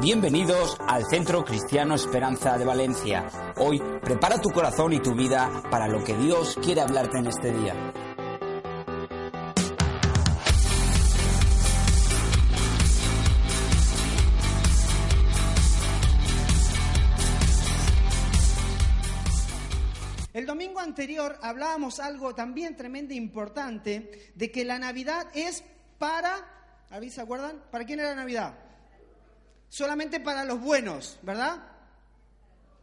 Bienvenidos al Centro Cristiano Esperanza de Valencia. Hoy prepara tu corazón y tu vida para lo que Dios quiere hablarte en este día. El domingo anterior hablábamos algo también tremendo e importante de que la Navidad es para, ¿a se acuerdan? ¿Para quién era la Navidad? Solamente para los buenos, ¿verdad?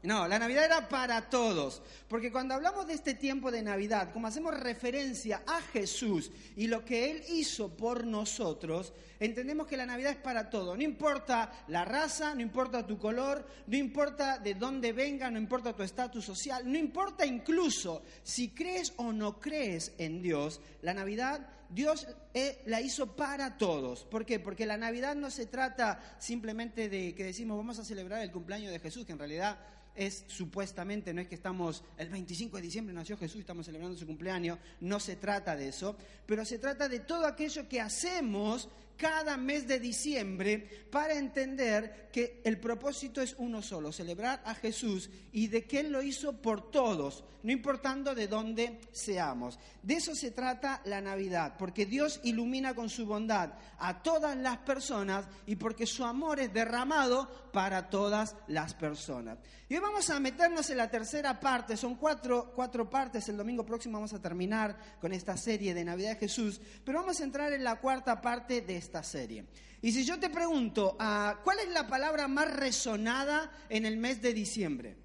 No, la Navidad era para todos. Porque cuando hablamos de este tiempo de Navidad, como hacemos referencia a Jesús y lo que Él hizo por nosotros, entendemos que la Navidad es para todos. No importa la raza, no importa tu color, no importa de dónde venga, no importa tu estatus social, no importa incluso si crees o no crees en Dios, la Navidad Dios eh, la hizo para todos. ¿Por qué? Porque la Navidad no se trata simplemente de que decimos vamos a celebrar el cumpleaños de Jesús, que en realidad es supuestamente, no es que estamos, el 25 de diciembre nació Jesús, estamos celebrando su cumpleaños, no se trata de eso, pero se trata de todo aquello que hacemos cada mes de diciembre para entender que el propósito es uno solo, celebrar a Jesús y de que Él lo hizo por todos, no importando de dónde seamos. De eso se trata la Navidad, porque Dios ilumina con su bondad a todas las personas y porque su amor es derramado para todas las personas. Y hoy vamos a meternos en la tercera parte, son cuatro, cuatro partes, el domingo próximo vamos a terminar con esta serie de Navidad de Jesús, pero vamos a entrar en la cuarta parte de esta serie. Y si yo te pregunto, ah, ¿cuál es la palabra más resonada en el mes de diciembre?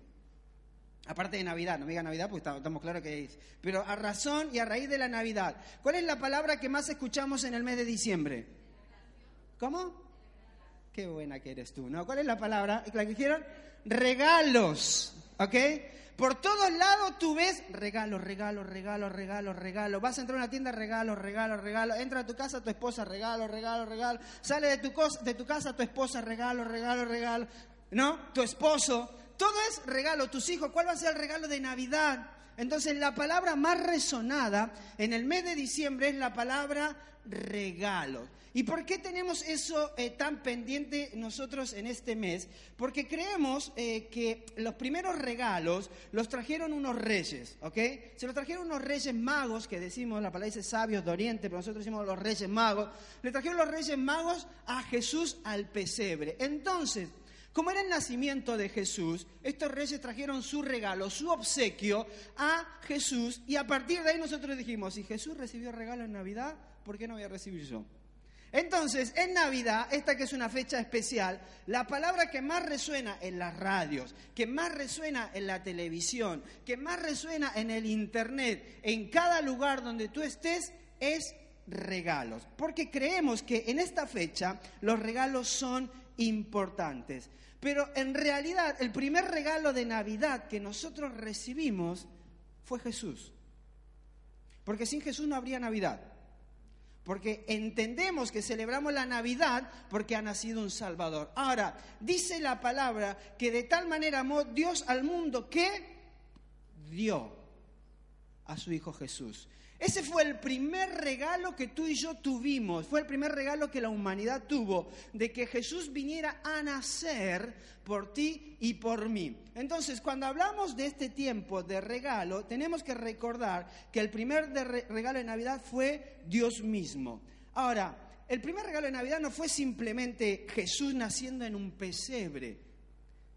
Aparte de Navidad, no me diga Navidad porque estamos claros que es. Pero a razón y a raíz de la Navidad, ¿cuál es la palabra que más escuchamos en el mes de diciembre? ¿Cómo? Qué buena que eres tú, ¿no? ¿Cuál es la palabra? ¿La que dijeron? Regalos, ¿ok? Por todos lados tú ves regalos, regalos, regalos, regalos, regalos. Vas a entrar a una tienda, regalos, regalos, regalos. Entra a tu casa, tu esposa, regalo, regalo, regalo. Sale de tu, de tu casa, tu esposa, regalo, regalo, regalo. ¿No? Tu esposo. Todo es regalo. Tus hijos, ¿cuál va a ser el regalo de Navidad? Entonces la palabra más resonada en el mes de diciembre es la palabra regalo. ¿Y por qué tenemos eso eh, tan pendiente nosotros en este mes? Porque creemos eh, que los primeros regalos los trajeron unos reyes, ¿ok? Se los trajeron unos reyes magos, que decimos, la palabra dice sabios de Oriente, pero nosotros decimos los reyes magos. Le trajeron los reyes magos a Jesús al pesebre. Entonces, como era el nacimiento de Jesús, estos reyes trajeron su regalo, su obsequio a Jesús y a partir de ahí nosotros dijimos, si Jesús recibió regalo en Navidad, ¿por qué no voy a recibir yo? Entonces, en Navidad, esta que es una fecha especial, la palabra que más resuena en las radios, que más resuena en la televisión, que más resuena en el Internet, en cada lugar donde tú estés, es regalos. Porque creemos que en esta fecha los regalos son importantes. Pero en realidad el primer regalo de Navidad que nosotros recibimos fue Jesús. Porque sin Jesús no habría Navidad. Porque entendemos que celebramos la Navidad porque ha nacido un Salvador. Ahora, dice la palabra que de tal manera amó Dios al mundo que dio a su Hijo Jesús. Ese fue el primer regalo que tú y yo tuvimos, fue el primer regalo que la humanidad tuvo, de que Jesús viniera a nacer por ti y por mí. Entonces, cuando hablamos de este tiempo de regalo, tenemos que recordar que el primer regalo de Navidad fue Dios mismo. Ahora, el primer regalo de Navidad no fue simplemente Jesús naciendo en un pesebre.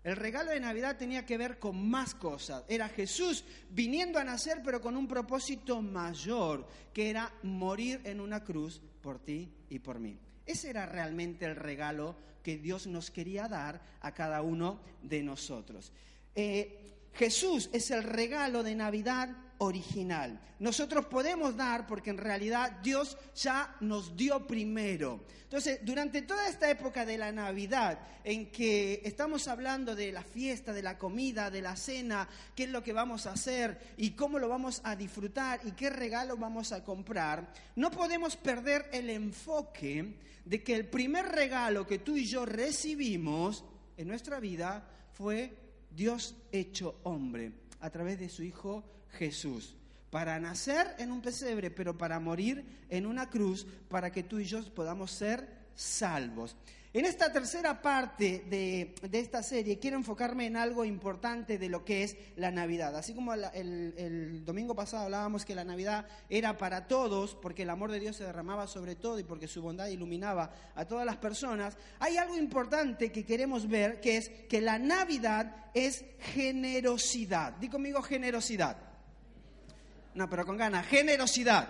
El regalo de Navidad tenía que ver con más cosas. Era Jesús viniendo a nacer, pero con un propósito mayor, que era morir en una cruz por ti y por mí. Ese era realmente el regalo que Dios nos quería dar a cada uno de nosotros. Eh, Jesús es el regalo de Navidad original. Nosotros podemos dar porque en realidad Dios ya nos dio primero. Entonces, durante toda esta época de la Navidad, en que estamos hablando de la fiesta, de la comida, de la cena, qué es lo que vamos a hacer y cómo lo vamos a disfrutar y qué regalo vamos a comprar, no podemos perder el enfoque de que el primer regalo que tú y yo recibimos en nuestra vida fue Dios hecho hombre a través de su Hijo Jesús. Para nacer en un pesebre, pero para morir en una cruz, para que tú y yo podamos ser salvos. En esta tercera parte de, esta serie quiero enfocarme en algo importante de lo que es la Navidad. Así como el, el, domingo pasado hablábamos que la Navidad era para todos, porque el amor de Dios se derramaba sobre todo y porque su bondad iluminaba a todas las personas, hay algo importante que queremos ver, que es que la Navidad es generosidad. Di conmigo generosidad. No, pero con ganas, generosidad.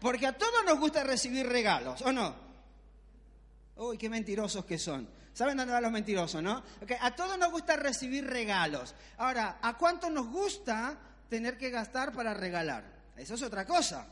Porque a todos nos gusta recibir regalos, ¿o no? Uy, qué mentirosos que son. ¿Saben dónde van los mentirosos, no? a todos nos gusta recibir regalos. Ahora, ¿a cuánto nos gusta tener que gastar para regalar? Eso es otra cosa.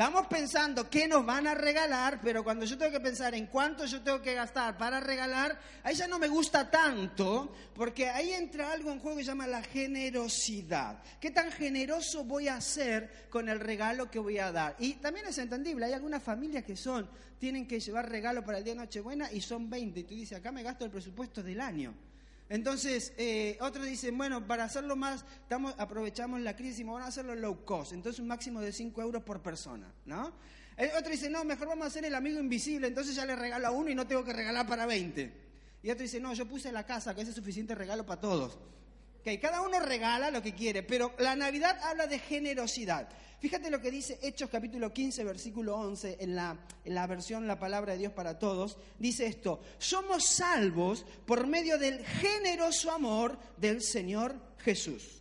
Estamos pensando qué nos van a regalar, pero cuando yo tengo que pensar en cuánto yo tengo que gastar para regalar, a ella no me gusta tanto, porque ahí entra algo en juego que se llama la generosidad. ¿Qué tan generoso voy a ser con el regalo que voy a dar? Y también es entendible, hay algunas familias que son, tienen que llevar regalo para el día de Nochebuena y son 20, y tú dices, acá me gasto el presupuesto del año. Entonces, eh, otros dicen, bueno, para hacerlo más, estamos, aprovechamos la crisis y vamos a hacerlo low cost, entonces un máximo de 5 euros por persona, ¿no? Otro dice, no, mejor vamos a hacer el amigo invisible, entonces ya le regalo a uno y no tengo que regalar para 20. Y otro dice, no, yo puse la casa, que ese es suficiente regalo para todos. Okay, cada uno regala lo que quiere, pero la Navidad habla de generosidad. Fíjate lo que dice Hechos capítulo 15, versículo 11, en la, en la versión La Palabra de Dios para Todos. Dice esto, somos salvos por medio del generoso amor del Señor Jesús.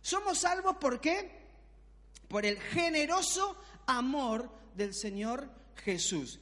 Somos salvos por qué? Por el generoso amor del Señor Jesús.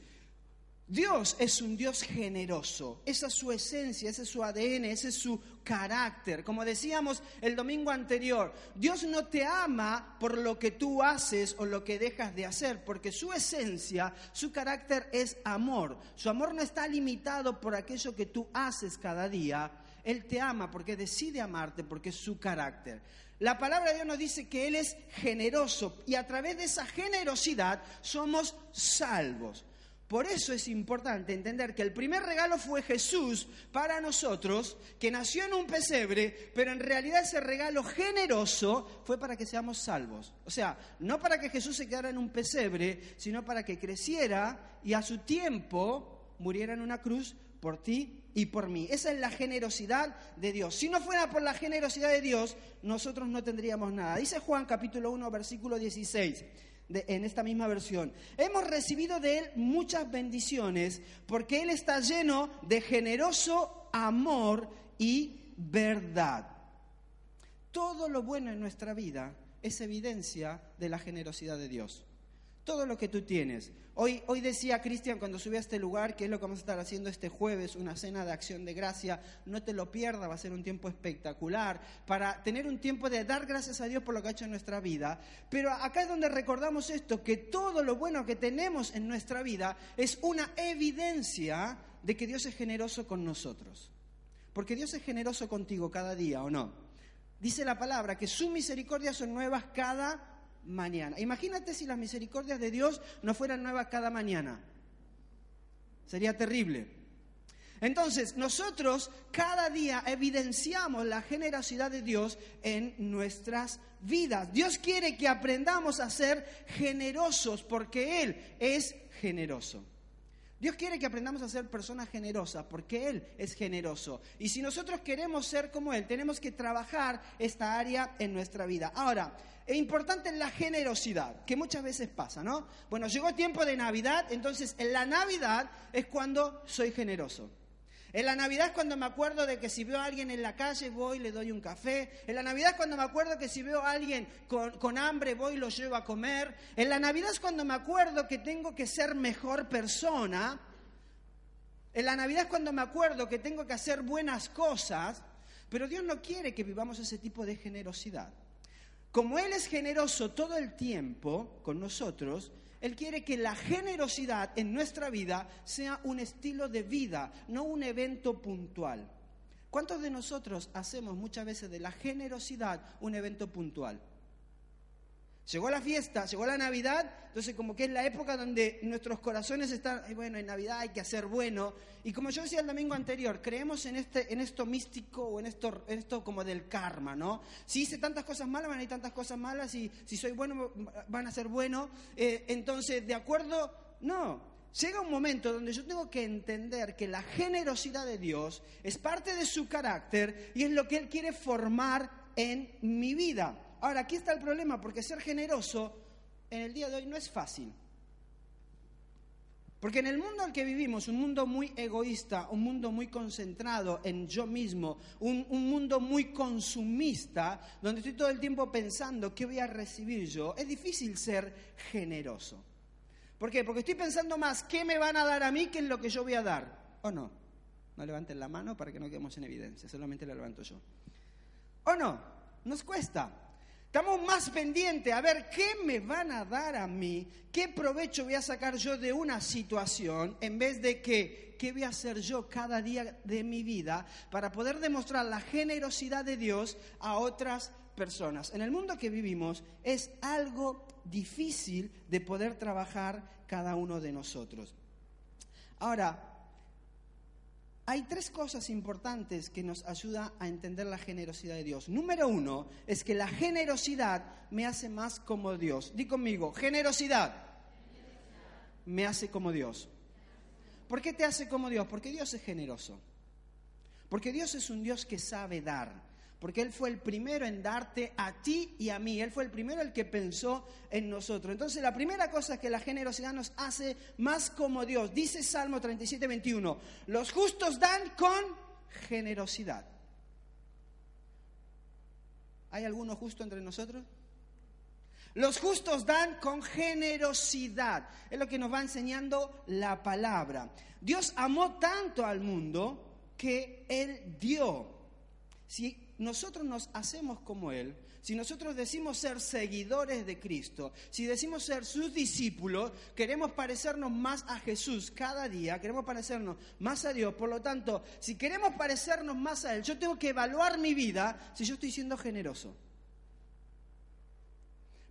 Dios es un Dios generoso, esa es su esencia, ese es su ADN, ese es su carácter. Como decíamos el domingo anterior, Dios no te ama por lo que tú haces o lo que dejas de hacer, porque su esencia, su carácter es amor. Su amor no está limitado por aquello que tú haces cada día. Él te ama porque decide amarte, porque es su carácter. La palabra de Dios nos dice que Él es generoso y a través de esa generosidad somos salvos. Por eso es importante entender que el primer regalo fue Jesús para nosotros, que nació en un pesebre, pero en realidad ese regalo generoso fue para que seamos salvos. O sea, no para que Jesús se quedara en un pesebre, sino para que creciera y a su tiempo muriera en una cruz por ti y por mí. Esa es la generosidad de Dios. Si no fuera por la generosidad de Dios, nosotros no tendríamos nada. Dice Juan capítulo 1, versículo 16 en esta misma versión. Hemos recibido de Él muchas bendiciones porque Él está lleno de generoso amor y verdad. Todo lo bueno en nuestra vida es evidencia de la generosidad de Dios. Todo lo que tú tienes. Hoy, hoy decía Cristian cuando subí a este lugar, que es lo que vamos a estar haciendo este jueves, una cena de acción de gracia. No te lo pierdas, va a ser un tiempo espectacular para tener un tiempo de dar gracias a Dios por lo que ha hecho en nuestra vida. Pero acá es donde recordamos esto, que todo lo bueno que tenemos en nuestra vida es una evidencia de que Dios es generoso con nosotros. Porque Dios es generoso contigo cada día, ¿o no? Dice la palabra que sus misericordias son nuevas cada mañana. Imagínate si las misericordias de Dios no fueran nuevas cada mañana. Sería terrible. Entonces, nosotros cada día evidenciamos la generosidad de Dios en nuestras vidas. Dios quiere que aprendamos a ser generosos porque Él es generoso. Dios quiere que aprendamos a ser personas generosas porque Él es generoso. Y si nosotros queremos ser como Él, tenemos que trabajar esta área en nuestra vida. Ahora, es importante la generosidad, que muchas veces pasa, ¿no? Bueno, llegó tiempo de Navidad, entonces en la Navidad es cuando soy generoso. En la Navidad es cuando me acuerdo de que si veo a alguien en la calle voy, le doy un café. En la Navidad es cuando me acuerdo que si veo a alguien con, con, hambre voy, lo llevo a comer. En la Navidad es cuando me acuerdo que tengo que ser mejor persona. En la Navidad es cuando me acuerdo que tengo que hacer buenas cosas. Pero Dios no quiere que vivamos ese tipo de generosidad. Como Él es generoso todo el tiempo con nosotros, Él quiere que la generosidad en nuestra vida sea un estilo de vida, no un evento puntual. ¿Cuántos de nosotros hacemos muchas veces de la generosidad un evento puntual? Llegó la fiesta, llegó la Navidad, entonces como que es la época donde nuestros corazones están, bueno, en Navidad hay que hacer bueno. Y como yo decía el domingo anterior, creemos en, este, en esto místico o en esto, esto como del karma, ¿no? Si hice tantas cosas malas, van a ir tantas cosas malas, y si soy bueno, van a ser buenos. Eh, entonces, ¿de acuerdo? No. Llega un momento donde yo tengo que entender que la generosidad de Dios es parte de su carácter y es lo que Él quiere formar en mi vida. Ahora, aquí está el problema, porque ser generoso en el día de hoy no es fácil. Porque en el mundo en que vivimos, un mundo muy egoísta, un mundo muy concentrado en yo mismo, un, un, mundo muy consumista, donde estoy todo el tiempo pensando qué voy a recibir yo, es difícil ser generoso. ¿Por qué? Porque estoy pensando más qué me van a dar a mí que en lo que yo voy a dar. ¿O no? No levanten la mano para que no quedemos en evidencia, solamente la levanto yo. ¿O no? Nos cuesta. Estamos más pendientes a ver qué me van a dar a mí, qué provecho voy a sacar yo de una situación, en vez de que, qué voy a hacer yo cada día de mi vida para poder demostrar la generosidad de Dios a otras personas. En el mundo que vivimos es algo difícil de poder trabajar cada uno de nosotros. Ahora, hay tres cosas importantes que nos ayudan a entender la generosidad de Dios. Número uno es que la generosidad me hace más como Dios. Di conmigo, generosidad me hace como Dios. ¿Por qué te hace como Dios? Porque Dios es generoso. Porque Dios es un Dios que sabe dar porque Él fue el primero en darte a ti y a mí. Él fue el primero el que pensó en nosotros. Entonces, la primera cosa que la generosidad nos hace más como Dios. Dice Salmo 37, 21, los justos dan con generosidad. ¿Hay alguno justo entre nosotros? Los justos dan con generosidad. Es lo que nos va enseñando la palabra. Dios amó tanto al mundo que Él dio. Si nosotros nos hacemos como Él, si nosotros decimos ser seguidores de Cristo, si decimos ser sus discípulos, queremos parecernos más a Jesús cada día, queremos parecernos más a Dios. Por lo tanto, si queremos parecernos más a Él, yo tengo que evaluar mi vida si yo estoy siendo generoso.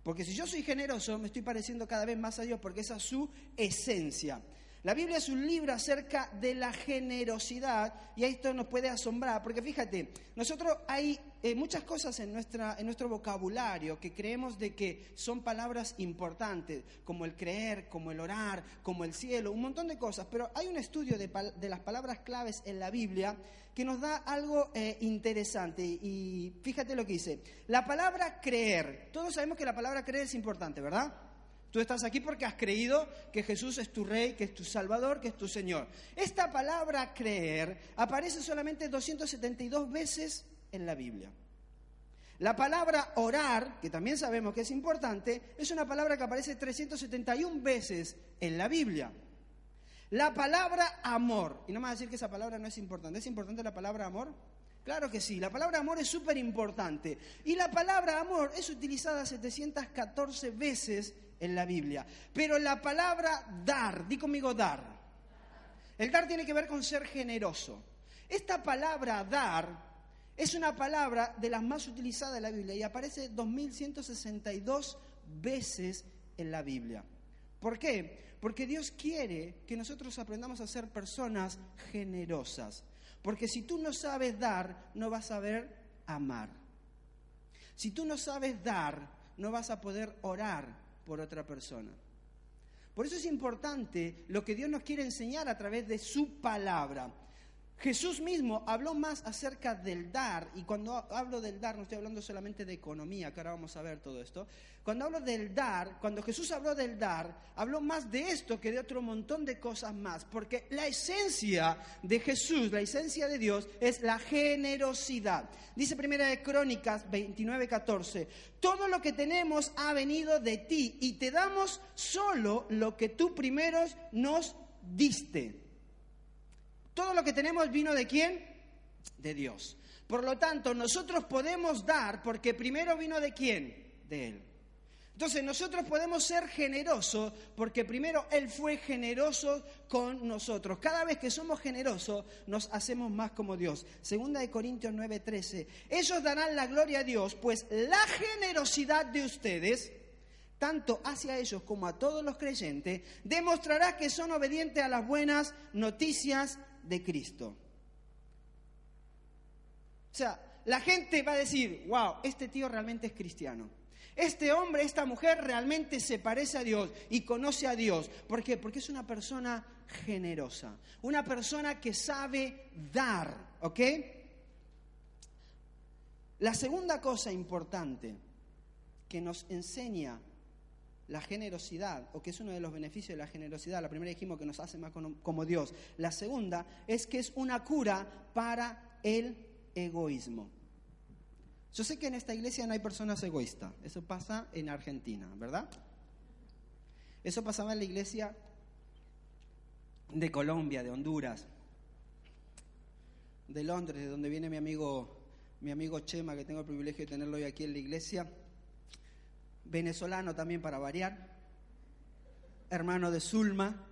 Porque si yo soy generoso, me estoy pareciendo cada vez más a Dios porque esa es su esencia. La Biblia es un libro acerca de la generosidad y esto nos puede asombrar, porque fíjate, nosotros hay eh, muchas cosas en, nuestra, en nuestro vocabulario que creemos de que son palabras importantes, como el creer, como el orar, como el cielo, un montón de cosas, pero hay un estudio de, de las palabras claves en la Biblia que nos da algo eh, interesante y fíjate lo que dice. La palabra creer, todos sabemos que la palabra creer es importante, ¿verdad? Tú estás aquí porque has creído que Jesús es tu rey, que es tu salvador, que es tu Señor. Esta palabra creer aparece solamente 272 veces en la Biblia. La palabra orar, que también sabemos que es importante, es una palabra que aparece 371 veces en la Biblia. La palabra amor, y no me vas a decir que esa palabra no es importante, ¿es importante la palabra amor? Claro que sí, la palabra amor es súper importante. Y la palabra amor es utilizada 714 veces en la Biblia. Pero la palabra dar, di conmigo dar. El dar tiene que ver con ser generoso. Esta palabra dar es una palabra de las más utilizadas en la Biblia y aparece 2162 veces en la Biblia. ¿Por qué? Porque Dios quiere que nosotros aprendamos a ser personas generosas. Porque si tú no sabes dar, no vas a saber amar. Si tú no sabes dar, no vas a poder orar por otra persona. Por eso es importante lo que Dios nos quiere enseñar a través de su palabra. Jesús mismo habló más acerca del dar, y cuando hablo del dar no estoy hablando solamente de economía, que ahora vamos a ver todo esto. Cuando hablo del dar, cuando Jesús habló del dar, habló más de esto que de otro montón de cosas más, porque la esencia de Jesús, la esencia de Dios es la generosidad. Dice Primera de Crónicas 29, 14, todo lo que tenemos ha venido de ti y te damos solo lo que tú primero nos diste. Todo lo que tenemos vino de quién? De Dios. Por lo tanto, nosotros podemos dar porque primero vino de quién? De Él. Entonces nosotros podemos ser generosos porque primero Él fue generoso con nosotros. Cada vez que somos generosos nos hacemos más como Dios. Segunda de Corintios 9:13. Ellos darán la gloria a Dios, pues la generosidad de ustedes, tanto hacia ellos como a todos los creyentes, demostrará que son obedientes a las buenas noticias de Cristo. O sea, la gente va a decir, wow, este tío realmente es cristiano. Este hombre, esta mujer realmente se parece a Dios y conoce a Dios. ¿Por qué? Porque es una persona generosa, una persona que sabe dar, ¿ok? La segunda cosa importante que nos enseña la generosidad, o que es uno de los beneficios de la generosidad, la primera dijimos que nos hace más como Dios, la segunda es que es una cura para el egoísmo. Yo sé que en esta iglesia no hay personas egoístas, eso pasa en Argentina, ¿verdad? Eso pasaba en la iglesia de Colombia, de Honduras, de Londres, de donde viene mi amigo, mi amigo Chema, que tengo el privilegio de tenerlo hoy aquí en la iglesia, venezolano también para variar, hermano de Zulma.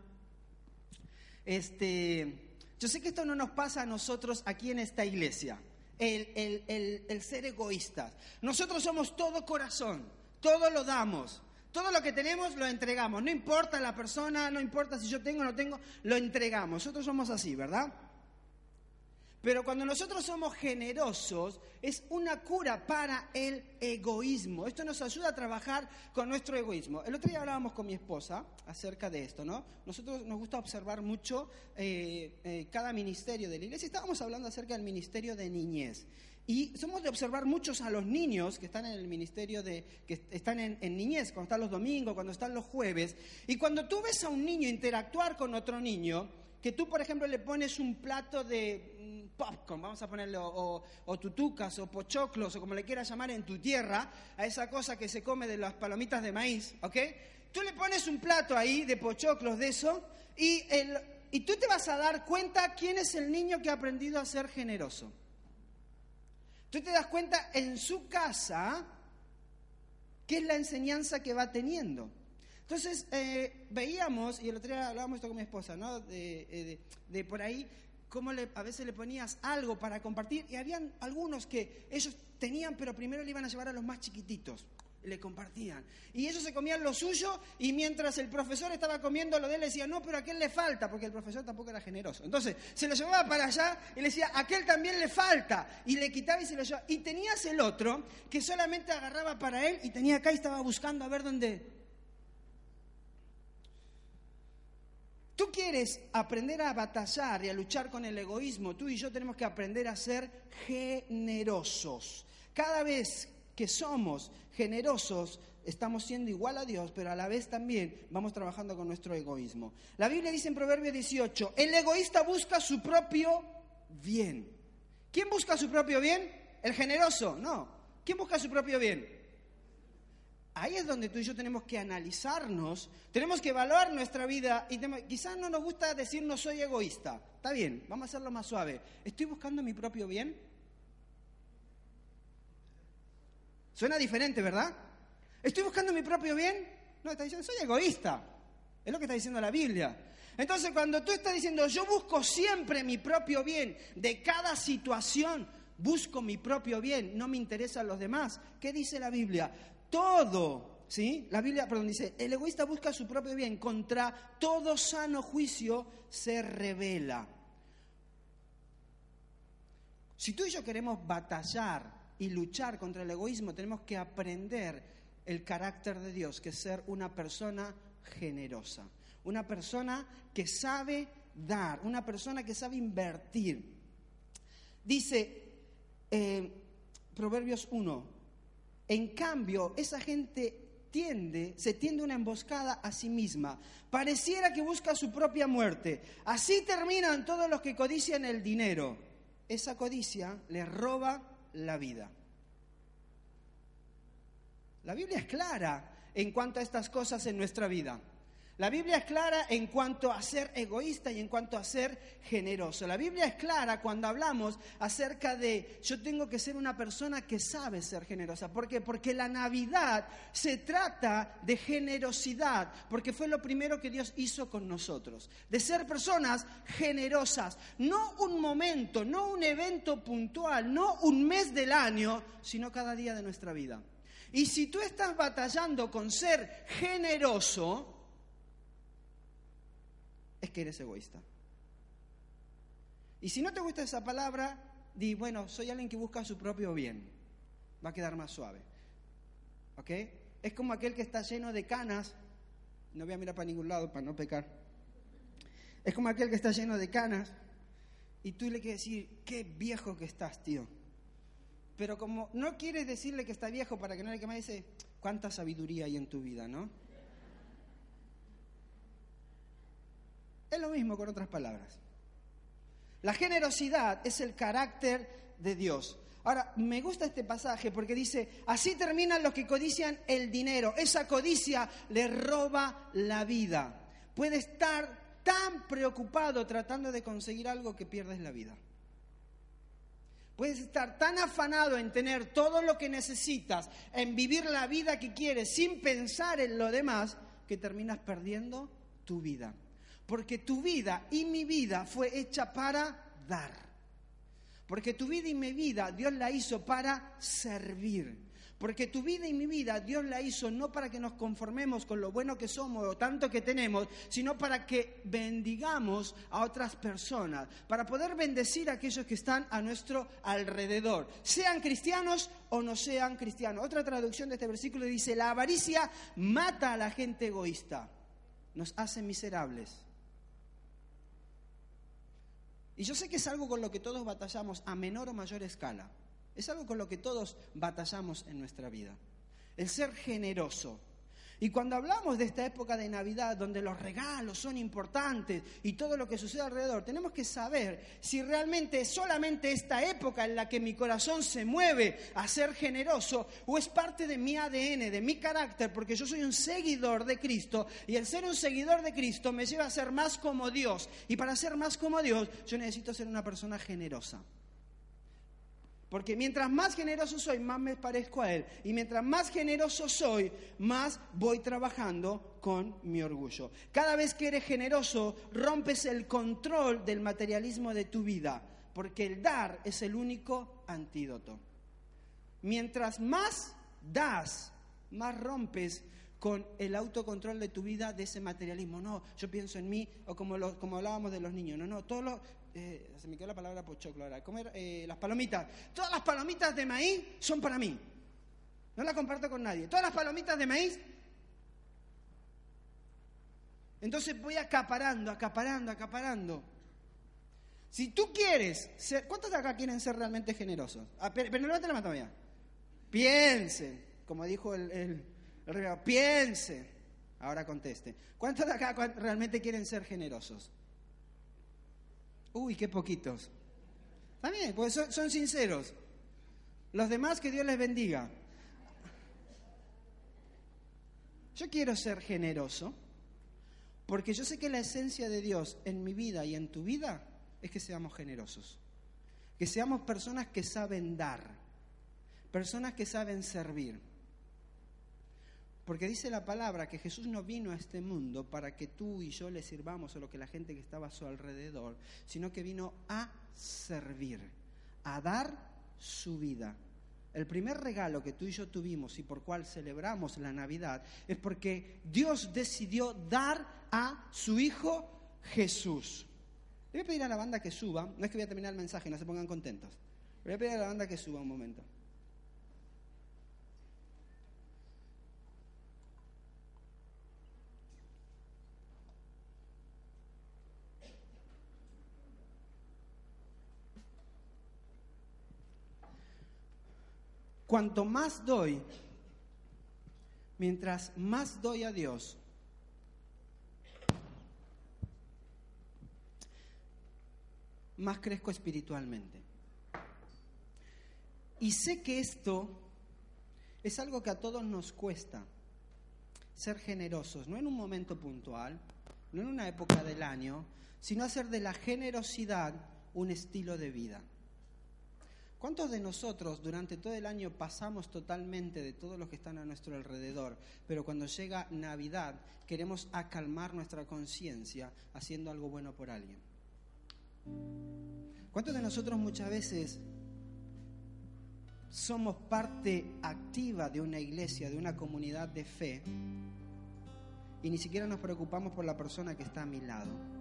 Este, yo sé que esto no nos pasa a nosotros aquí en esta iglesia el, ser egoístas. Nosotros somos todo corazón, todo lo damos. Todo lo que tenemos lo entregamos. No importa la persona, no importa si yo tengo o no tengo, lo entregamos. Nosotros somos así, ¿verdad? Pero cuando nosotros somos generosos, es una cura para el egoísmo. Esto nos ayuda a trabajar con nuestro egoísmo. El otro día hablábamos con mi esposa acerca de esto, ¿no? Nosotros nos gusta observar mucho eh, eh, cada ministerio de la iglesia. Estábamos hablando acerca del ministerio de niñez. Y somos de observar muchos a los niños que están en el ministerio de, que están en, en, niñez, cuando están los domingos, cuando están los jueves. Y cuando tú ves a un niño interactuar con otro niño, que tú, por ejemplo, le pones un plato de popcorn, vamos a ponerlo, o, tutucas, o pochoclos, o como le quieras llamar en tu tierra, a esa cosa que se come de las palomitas de maíz, ¿ok? Tú le pones un plato ahí de pochoclos de eso, y, el, y tú te vas a dar cuenta quién es el niño que ha aprendido a ser generoso. Tú te das cuenta en su casa qué es la enseñanza que va teniendo. Entonces, eh, veíamos, y el otro día hablábamos esto con mi esposa, ¿no? De, eh, de por ahí, cómo le, a veces le ponías algo para compartir y habían algunos que ellos tenían, pero primero le iban a llevar a los más chiquititos. Le compartían. Y ellos se comían lo suyo y mientras el profesor estaba comiendo lo de él, decía, no, pero a aquel le falta, porque el profesor tampoco era generoso. Entonces se lo llevaba para allá y le decía, a aquel también le falta. Y le quitaba y se lo llevaba. Y tenías el otro que solamente agarraba para él y tenía acá y estaba buscando a ver dónde, Tú quieres aprender a batallar y a luchar con el egoísmo, tú y yo tenemos que aprender a ser generosos. Cada vez que somos generosos, estamos siendo igual a Dios, pero a la vez también vamos trabajando con nuestro egoísmo. La Biblia dice en Proverbio 18, el egoísta busca su propio bien. ¿Quién busca su propio bien? El generoso, no. ¿Quién busca su propio bien? Ahí es donde tú y yo tenemos que analizarnos, tenemos que evaluar nuestra vida y quizás no nos gusta decir no soy egoísta. Está bien, vamos a hacerlo más suave. ¿Estoy buscando mi propio bien? Suena diferente, ¿verdad? ¿Estoy buscando mi propio bien? No, está diciendo, soy egoísta. Es lo que está diciendo la Biblia. Entonces, cuando tú estás diciendo, yo busco siempre mi propio bien de cada situación, busco mi propio bien, no me interesan los demás, ¿qué dice la Biblia? Todo, ¿sí? La Biblia, perdón, dice, el egoísta busca su propio bien, contra todo sano juicio se revela. Si tú y yo queremos batallar y luchar contra el egoísmo, tenemos que aprender el carácter de Dios, que es ser una persona generosa, una persona que sabe dar, una persona que sabe invertir. Dice eh, Proverbios 1, en cambio, esa gente tiende, se tiende una emboscada a sí misma. Pareciera que busca su propia muerte. Así terminan todos los que codician el dinero. Esa codicia les roba la vida. La Biblia es clara en cuanto a estas cosas en nuestra vida. La Biblia es clara en cuanto a ser egoísta y en cuanto a ser generoso. La Biblia es clara cuando hablamos acerca de yo tengo que ser una persona que sabe ser generosa. ¿Por qué? Porque la Navidad se trata de generosidad, porque fue lo primero que Dios hizo con nosotros, de ser personas generosas, no un momento, no un evento puntual, no un mes del año, sino cada día de nuestra vida. Y si tú estás batallando con ser generoso, es que eres egoísta. Y si no te gusta esa palabra, di, bueno, soy alguien que busca su propio bien. Va a quedar más suave. ¿Ok? Es como aquel que está lleno de canas. No voy a mirar para ningún lado para no pecar. Es como aquel que está lleno de canas y tú le quieres decir, qué viejo que estás, tío. Pero como no quieres decirle que está viejo para que no le queme, dice, cuánta sabiduría hay en tu vida, ¿no? Es lo mismo con otras palabras. La generosidad es el carácter de Dios. Ahora, me gusta este pasaje porque dice, así terminan los que codician el dinero. Esa codicia le roba la vida. Puede estar tan preocupado tratando de conseguir algo que pierdes la vida. Puedes estar tan afanado en tener todo lo que necesitas, en vivir la vida que quieres sin pensar en lo demás, que terminas perdiendo tu vida porque tu vida y mi vida fue hecha para dar. Porque tu vida y mi vida Dios la hizo para servir. Porque tu vida y mi vida Dios la hizo no para que nos conformemos con lo bueno que somos o tanto que tenemos, sino para que bendigamos a otras personas, para poder bendecir a aquellos que están a nuestro alrededor, sean cristianos o no sean cristianos. Otra traducción de este versículo dice, la avaricia mata a la gente egoísta, nos hace miserables. Y yo sé que es algo con lo que todos batallamos a menor o mayor escala. Es algo con lo que todos batallamos en nuestra vida. El ser generoso, y cuando hablamos de esta época de Navidad, donde los regalos son importantes y todo lo que sucede alrededor, tenemos que saber si realmente es solamente esta época en la que mi corazón se mueve a ser generoso o es parte de mi ADN, de mi carácter, porque yo soy un seguidor de Cristo y el ser un seguidor de Cristo me lleva a ser más como Dios. Y para ser más como Dios, yo necesito ser una persona generosa. Porque mientras más generoso soy, más me parezco a Él. Y mientras más generoso soy, más voy trabajando con mi orgullo. Cada vez que eres generoso, rompes el control del materialismo de tu vida. Porque el dar es el único antídoto. Mientras más das, más rompes con el autocontrol de tu vida de ese materialismo. No, yo pienso en mí, o como, como hablábamos de los niños. No, no, todo lo, eh, se me quedó la palabra pochoclo ahora, comer eh, las palomitas. Todas las palomitas de maíz son para mí. No las comparto con nadie. Todas las palomitas de maíz. Entonces voy acaparando, acaparando, acaparando. Si tú quieres ser, ¿cuántos de acá quieren ser realmente generosos? Ah, pero, no la mano todavía. Piensen, como dijo el, el, el piensen. Ahora conteste. ¿Cuántos de acá realmente quieren ser generosos? Uy, qué poquitos. Está bien, pues son, sinceros. Los demás, que Dios les bendiga. Yo quiero ser generoso porque yo sé que la esencia de Dios en mi vida y en tu vida es que seamos generosos. Que seamos personas que saben dar, personas que saben servir. Porque dice la palabra que Jesús no vino a este mundo para que tú y yo le sirvamos o lo que la gente que estaba a su alrededor, sino que vino a servir, a dar su vida. El primer regalo que tú y yo tuvimos y por cual celebramos la Navidad es porque Dios decidió dar a su Hijo Jesús. Le voy a pedir a la banda que suba, no es que voy a terminar el mensaje, no se pongan contentos. Le voy a pedir a la banda que suba un momento. Cuanto más doy, mientras más doy a Dios, más crezco espiritualmente. Y sé que esto es algo que a todos nos cuesta. ser generosos, no en un momento puntual, no en una época del año, sino hacer de la generosidad un estilo de vida. ¿Cuántos de nosotros durante todo el año pasamos totalmente de todos los que están a nuestro alrededor, pero cuando llega Navidad queremos acalmar nuestra conciencia haciendo algo bueno por alguien? ¿Cuántos de nosotros muchas veces somos parte activa de una iglesia, de una comunidad de fe, y ni siquiera nos preocupamos por la persona que está a mi lado?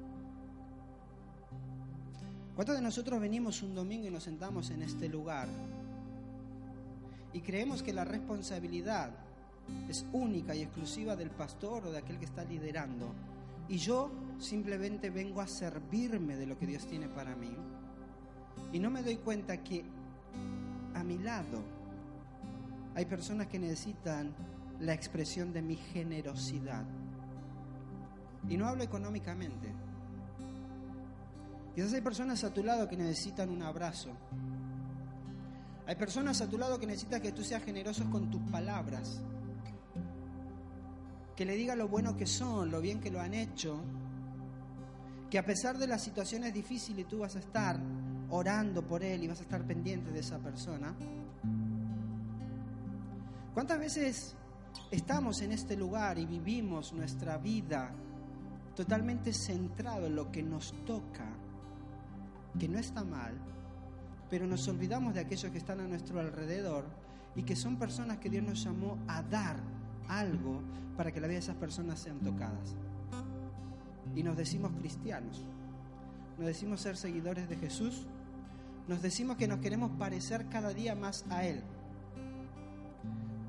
¿Cuántos de nosotros venimos un domingo y nos sentamos en este lugar y creemos que la responsabilidad es única y exclusiva del pastor o de aquel que está liderando? Y yo simplemente vengo a servirme de lo que Dios tiene para mí. Y no me doy cuenta que a mi lado hay personas que necesitan la expresión de mi generosidad. Y no hablo económicamente Quizás hay personas a tu lado que necesitan un abrazo. Hay personas a tu lado que necesitan que tú seas generoso con tus palabras. Que le diga lo bueno que son, lo bien que lo han hecho. Que a pesar de las situaciones difíciles tú vas a estar orando por él y vas a estar pendiente de esa persona. ¿Cuántas veces estamos en este lugar y vivimos nuestra vida totalmente centrado en lo que nos toca? Que no está mal, pero nos olvidamos de aquellos que están a nuestro alrededor y que son personas que Dios nos llamó a dar algo para que la vida de esas personas sean tocadas. Y nos decimos cristianos, nos decimos ser seguidores de Jesús, nos decimos que nos queremos parecer cada día más a Él.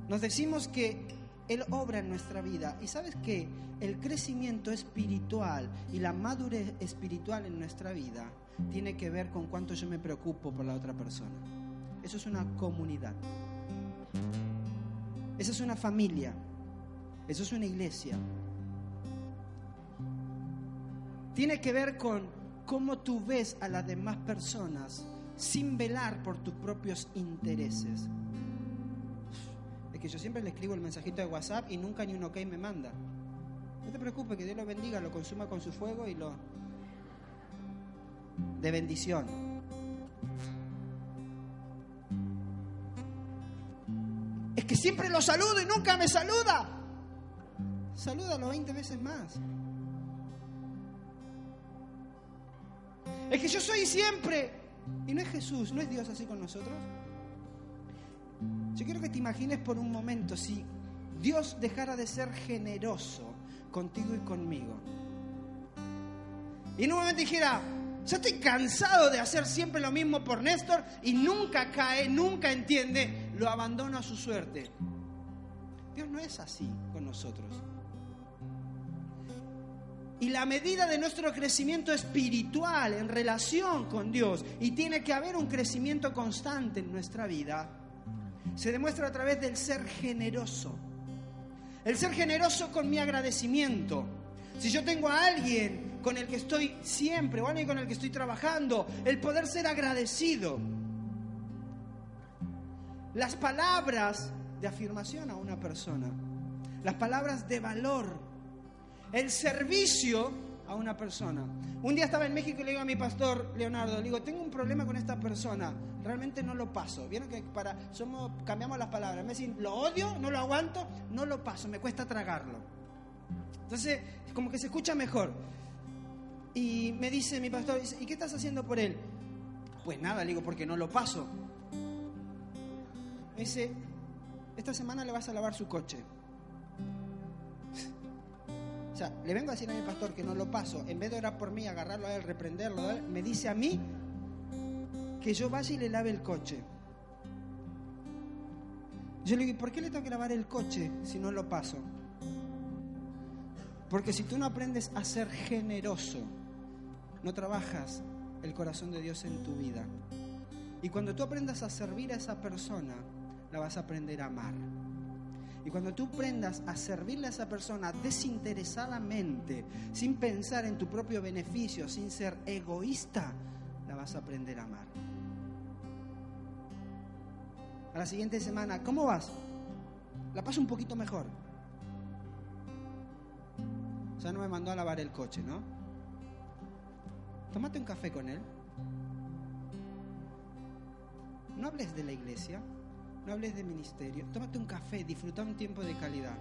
Nos decimos que Él obra en nuestra vida. Y sabes que el crecimiento espiritual y la madurez espiritual en nuestra vida tiene que ver con cuánto yo me preocupo por la otra persona. Eso es una comunidad. Esa es una familia. Eso es una iglesia. Tiene que ver con cómo tú ves a las demás personas sin velar por tus propios intereses. Es que yo siempre le escribo el mensajito de WhatsApp y nunca ni un ok me manda. No te preocupes, que Dios lo bendiga, lo consuma con su fuego y lo, de bendición. Es que siempre lo saludo y nunca me saluda. Salúdalo 20 veces más. Es que yo soy siempre. Y no es Jesús, no es Dios así con nosotros. Yo quiero que te imagines por un momento si Dios dejara de ser generoso contigo y conmigo. Y en un momento dijera, ya estoy cansado de hacer siempre lo mismo por Néstor y nunca cae, nunca entiende, lo abandono a su suerte. Dios no es así con nosotros. Y la medida de nuestro crecimiento espiritual en relación con Dios, y tiene que haber un crecimiento constante en nuestra vida, se demuestra a través del ser generoso. El ser generoso con mi agradecimiento. Si yo tengo a alguien con el que estoy siempre o alguien con el que estoy trabajando, el poder ser agradecido. Las palabras de afirmación a una persona, las palabras de valor, el servicio a una persona. Un día estaba en México y le digo a mi pastor Leonardo, le digo, tengo un problema con esta persona, realmente no lo paso. Vieron que para somos cambiamos las palabras. Me dicen, lo odio, no lo aguanto, no lo paso, me cuesta tragarlo. Entonces, como que se escucha mejor. Y me dice mi pastor, ¿y qué estás haciendo por él? Pues nada, le digo, porque no lo paso. Me dice, esta semana le vas a lavar su coche. O sea, le vengo a decir a mi pastor que no lo paso. En vez de orar por mí, agarrarlo a él, reprenderlo, me dice a mí que yo vaya y le lave el coche. Yo le digo, ¿por qué le tengo que lavar el coche si no lo paso? Porque si tú no aprendes a ser generoso, no trabajas el corazón de Dios en tu vida. Y cuando tú aprendas a servir a esa persona, la vas a aprender a amar. Y cuando tú aprendas a servirle a esa persona desinteresadamente, sin pensar en tu propio beneficio, sin ser egoísta, la vas a aprender a amar. A la siguiente semana, ¿cómo vas? La paso un poquito mejor. O sea, no me mandó a lavar el coche, ¿no? Tómate un café con él. No hables de la iglesia, no hables de ministerio. Tómate un café, disfruta un tiempo de calidad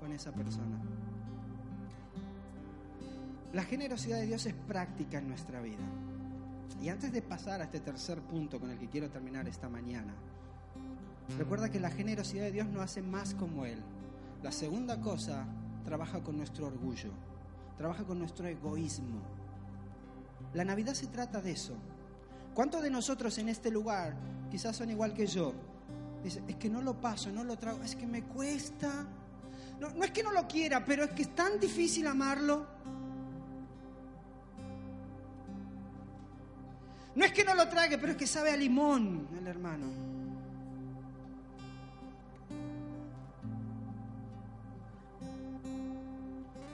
con esa persona. La generosidad de Dios es práctica en nuestra vida. Y antes de pasar a este tercer punto con el que quiero terminar esta mañana, recuerda que la generosidad de Dios no hace más como Él. La segunda cosa trabaja con nuestro orgullo, trabaja con nuestro egoísmo. La Navidad se trata de eso. ¿Cuántos de nosotros en este lugar quizás son igual que yo? Dice, es que no lo paso, no lo trago, es que me cuesta. No, no es que no lo quiera, pero es que es tan difícil amarlo. No es que no lo trague, pero es que sabe a limón el hermano.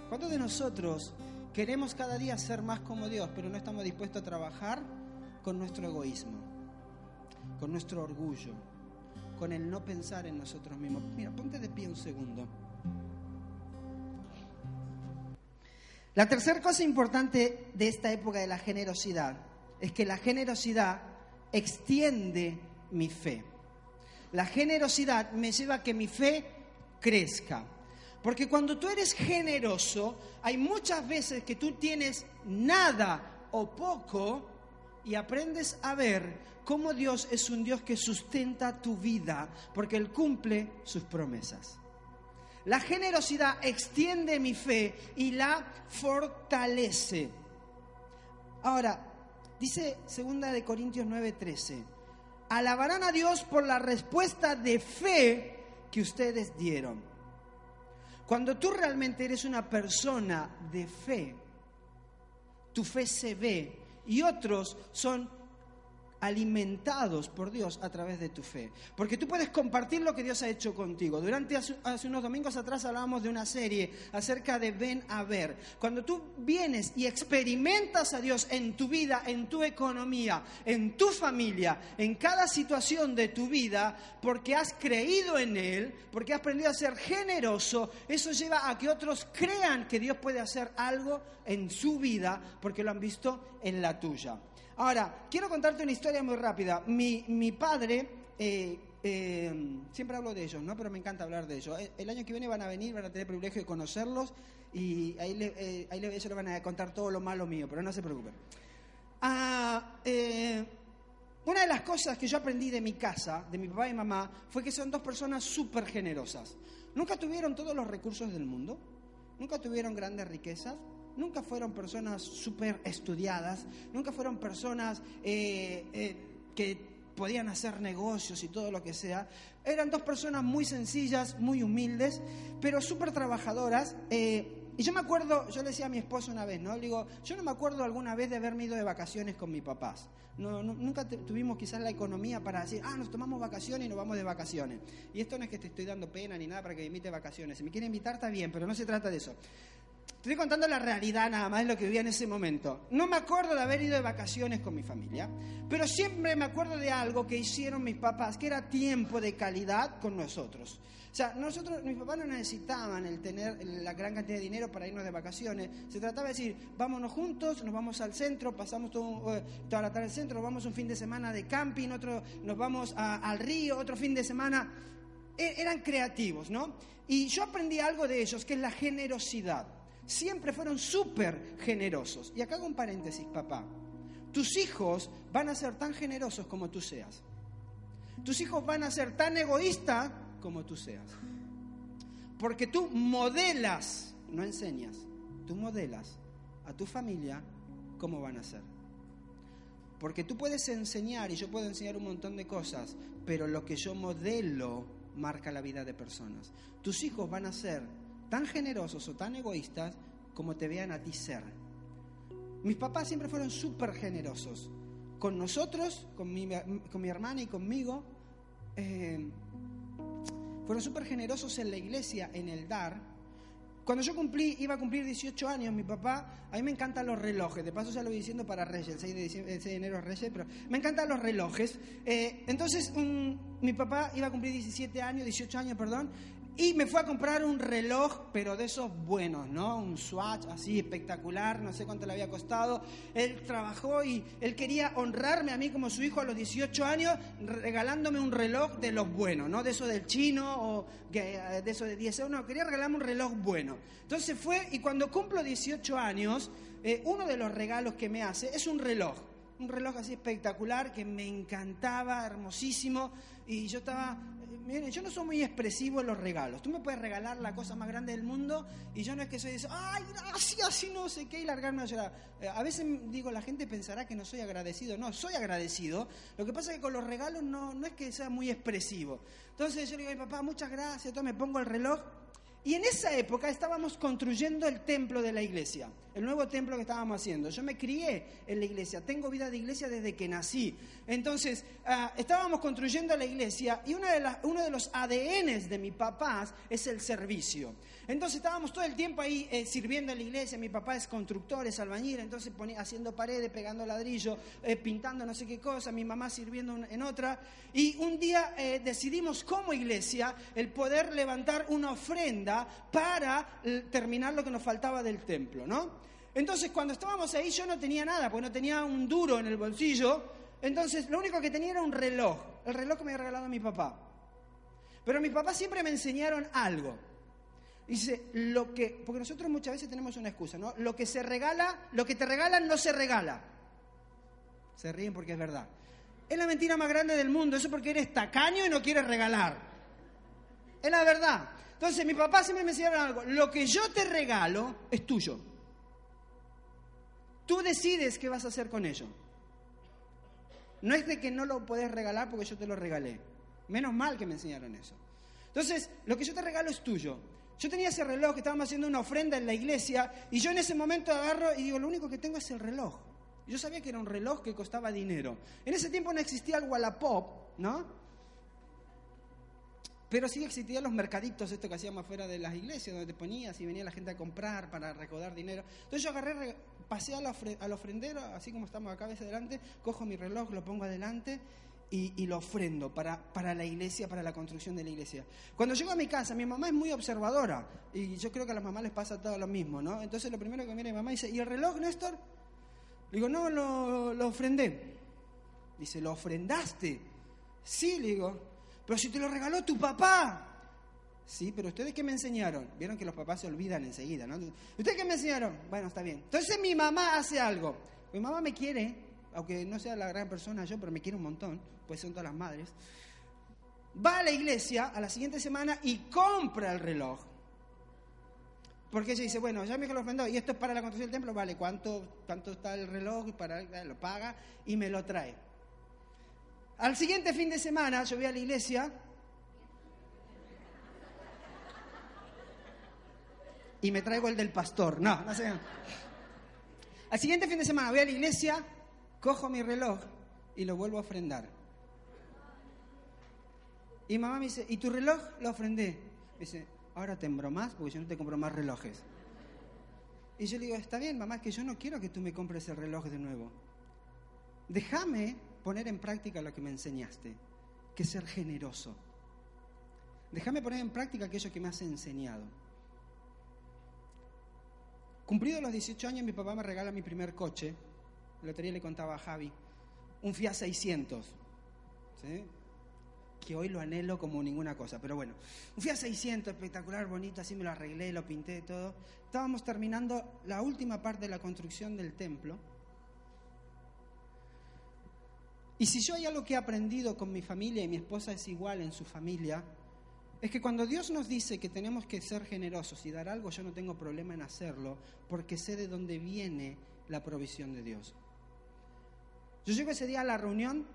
¿Cuántos de nosotros queremos cada día ser más como Dios, pero no estamos dispuestos a trabajar con nuestro egoísmo, con nuestro orgullo, con el no pensar en nosotros mismos? Mira, ponte de pie un segundo. La tercera cosa importante de esta época de la generosidad es que la generosidad extiende mi fe. La generosidad me lleva a que mi fe crezca. Porque cuando tú eres generoso, hay muchas veces que tú tienes nada o poco y aprendes a ver cómo Dios es un Dios que sustenta tu vida, porque Él cumple sus promesas. La generosidad extiende mi fe y la fortalece. Ahora, dice 2 de Corintios 9:13, alabarán a Dios por la respuesta de fe que ustedes dieron. Cuando tú realmente eres una persona de fe, tu fe se ve y otros son alimentados por Dios a través de tu fe. Porque tú puedes compartir lo que Dios ha hecho contigo. Durante hace, unos domingos atrás hablábamos de una serie acerca de ven a ver. Cuando tú vienes y experimentas a Dios en tu vida, en tu economía, en tu familia, en cada situación de tu vida, porque has creído en Él, porque has aprendido a ser generoso, eso lleva a que otros crean que Dios puede hacer algo en su vida porque lo han visto en la tuya. Ahora, quiero contarte una historia muy rápida. Mi, mi padre, eh, eh, siempre hablo de ellos, ¿no? Pero me encanta hablar de ellos. Eh, el año que viene van a venir, van a tener privilegio de conocerlos y ahí, le, ahí ellos van a contar todo lo malo mío, pero no se preocupen. Ah, una de las cosas que yo aprendí de mi casa, de mi papá y mamá, fue que son dos personas súper generosas. Nunca tuvieron todos los recursos del mundo, nunca tuvieron grandes riquezas, nunca fueron personas súper estudiadas, nunca fueron personas eh, eh, que podían hacer negocios y todo lo que sea. Eran dos personas muy sencillas, muy humildes, pero súper trabajadoras. Eh, y yo me acuerdo, yo le decía a mi esposo una vez, ¿no? Digo, yo no me acuerdo alguna vez de haberme ido de vacaciones con mis papás. No, nunca tuvimos quizás la economía para decir, ah, nos tomamos vacaciones y nos vamos de vacaciones. Y esto no es que te estoy dando pena ni nada para que me invite vacaciones. Si me quiere invitar, está bien, pero no se trata de eso. Estoy contando la realidad nada más de lo que vivía en ese momento. No me acuerdo de haber ido de vacaciones con mi familia, pero siempre me acuerdo de algo que hicieron mis papás, que era tiempo de calidad con nosotros. O sea, nosotros, mis papás no necesitaban el tener la gran cantidad de dinero para irnos de vacaciones. Se trataba de decir, vámonos juntos, nos vamos al centro, pasamos todo, eh, toda la tarde al centro, vamos un fin de semana de camping, otro nos vamos al río, otro fin de semana. E, eran creativos, ¿no? Y yo aprendí algo de ellos, que es la generosidad siempre fueron súper generosos. Y acá hago un paréntesis, papá. Tus hijos van a ser tan generosos como tú seas. Tus hijos van a ser tan egoístas como tú seas. Porque tú modelas, no enseñas, tú modelas a tu familia cómo van a ser. Porque tú puedes enseñar y yo puedo enseñar un montón de cosas, pero lo que yo modelo marca la vida de personas. Tus hijos van a ser tan generosos o tan egoístas como te vean a ti ser. Mis papás siempre fueron súper generosos. Con nosotros, con mi, con mi, hermana y conmigo, eh, fueron súper generosos en la iglesia, en el dar. Cuando yo cumplí, iba a cumplir 18 años, mi papá, a mí me encantan los relojes, de paso ya lo voy diciendo para Reyes, el 6 de, 6 de enero es Reyes, pero me encantan los relojes. Eh, entonces, mi papá iba a cumplir 17 años, 18 años, perdón, y me fue a comprar un reloj, pero de esos buenos, ¿no? Un Swatch así espectacular, no sé cuánto le había costado. Él trabajó y él quería honrarme a mí como su hijo a los 18 años, regalándome un reloj de los buenos, ¿no? De eso del chino o de eso de 10 euros, no, quería regalarme un reloj bueno. Entonces fue y cuando cumplo 18 años, eh, uno de los regalos que me hace es un reloj un reloj así espectacular que me encantaba, hermosísimo, y yo estaba, eh, miren, yo no soy muy expresivo en los regalos. Tú me puedes regalar la cosa más grande del mundo y yo no es que soy eso, ay, gracias, así no sé qué, y largarme a llorar. Eh, a veces digo, la gente pensará que no soy agradecido. No, soy agradecido. Lo que pasa es que con los regalos no, no es que sea muy expresivo. Entonces yo le digo, ay, papá, muchas gracias, entonces me pongo el reloj y en esa época estábamos construyendo el templo de la iglesia, el nuevo templo que estábamos haciendo. Yo me crié en la iglesia, tengo vida de iglesia desde que nací. Entonces, ah, estábamos construyendo la iglesia y uno de los ADNs de mi papá es el servicio. Entonces estábamos todo el tiempo ahí eh, sirviendo en la iglesia. Mi papá es constructor, es albañil, entonces ponía, haciendo paredes, pegando ladrillo, eh, pintando no sé qué cosa, mi mamá sirviendo en otra. Y un día eh, decidimos como iglesia el poder levantar una ofrenda para terminar lo que nos faltaba del templo, ¿no? Entonces cuando estábamos ahí yo no tenía nada, porque no tenía un duro en el bolsillo. Entonces lo único que tenía era un reloj, el reloj que me había regalado mi papá. Pero mis papás siempre me enseñaron algo. Dice, lo que, porque nosotros muchas veces tenemos una excusa, ¿no? Lo que se regala, lo que te regalan no se regala. Se ríen porque es verdad. Es la mentira más grande del mundo, eso porque eres tacaño y no quieres regalar. Es la verdad. Entonces, mi papá siempre me enseñaba algo, lo que yo te regalo es tuyo. Tú decides qué vas a hacer con ello. No es de que no lo puedes regalar porque yo te lo regalé. Menos mal que me enseñaron eso. Entonces, lo que yo te regalo es tuyo. Yo tenía ese reloj que estábamos haciendo una ofrenda en la iglesia y yo en ese momento agarro y digo, lo único que tengo es el reloj. Yo sabía que era un reloj que costaba dinero. En ese tiempo no existía el Wallapop, ¿no? Pero sí existían los mercaditos, esto que hacíamos afuera de las iglesias, donde te ponías y venía la gente a comprar para recaudar dinero. Entonces yo agarré, pasé al, al ofrendero, así como estamos acá a veces adelante, cojo mi reloj, lo pongo adelante y, lo ofrendo para, para, la iglesia, para la construcción de la iglesia. Cuando llego a mi casa, mi mamá es muy observadora y yo creo que a las mamás les pasa todo lo mismo, ¿no? Entonces lo primero que mira mi mamá dice, ¿y el reloj, Néstor? Le digo, no, lo, lo ofrendé. Dice, ¿lo ofrendaste? Sí, le digo, pero si te lo regaló tu papá. Sí, pero ¿ustedes qué me enseñaron? Vieron que los papás se olvidan enseguida, ¿no? ¿Ustedes qué me enseñaron? Bueno, está bien. Entonces mi mamá hace algo. Mi mamá me quiere, aunque no sea la gran persona yo, pero me quiere un montón pues son todas las madres, va a la iglesia a la siguiente semana y compra el reloj. Porque ella dice, bueno, ya me lo ofrendó y esto es para la construcción del templo, vale, ¿cuánto, cuánto está el reloj? Para, lo paga y me lo trae. Al siguiente fin de semana yo voy a la iglesia y me traigo el del pastor. No, no sé. Al siguiente fin de semana voy a la iglesia, cojo mi reloj y lo vuelvo a ofrendar. Y mamá me dice, ¿y tu reloj lo ofrendé? Me dice, ahora te más porque yo no te compro más relojes. Y yo le digo, está bien, mamá, es que yo no quiero que tú me compres el reloj de nuevo. Déjame poner en práctica lo que me enseñaste, que es ser generoso. Déjame poner en práctica aquello que me has enseñado. Cumplido los 18 años, mi papá me regala mi primer coche. El otro le contaba a Javi, un Fiat 600. ¿sí? que hoy lo anhelo como ninguna cosa, pero bueno. Un Fiat 600 espectacular, bonito, así me lo arreglé, lo pinté, todo. Estábamos terminando la última parte de la construcción del templo. Y si yo hay algo que he aprendido con mi familia y mi esposa es igual en su familia, es que cuando Dios nos dice que tenemos que ser generosos y dar algo, yo no tengo problema en hacerlo, porque sé de dónde viene la provisión de Dios. Yo llego ese día a la reunión,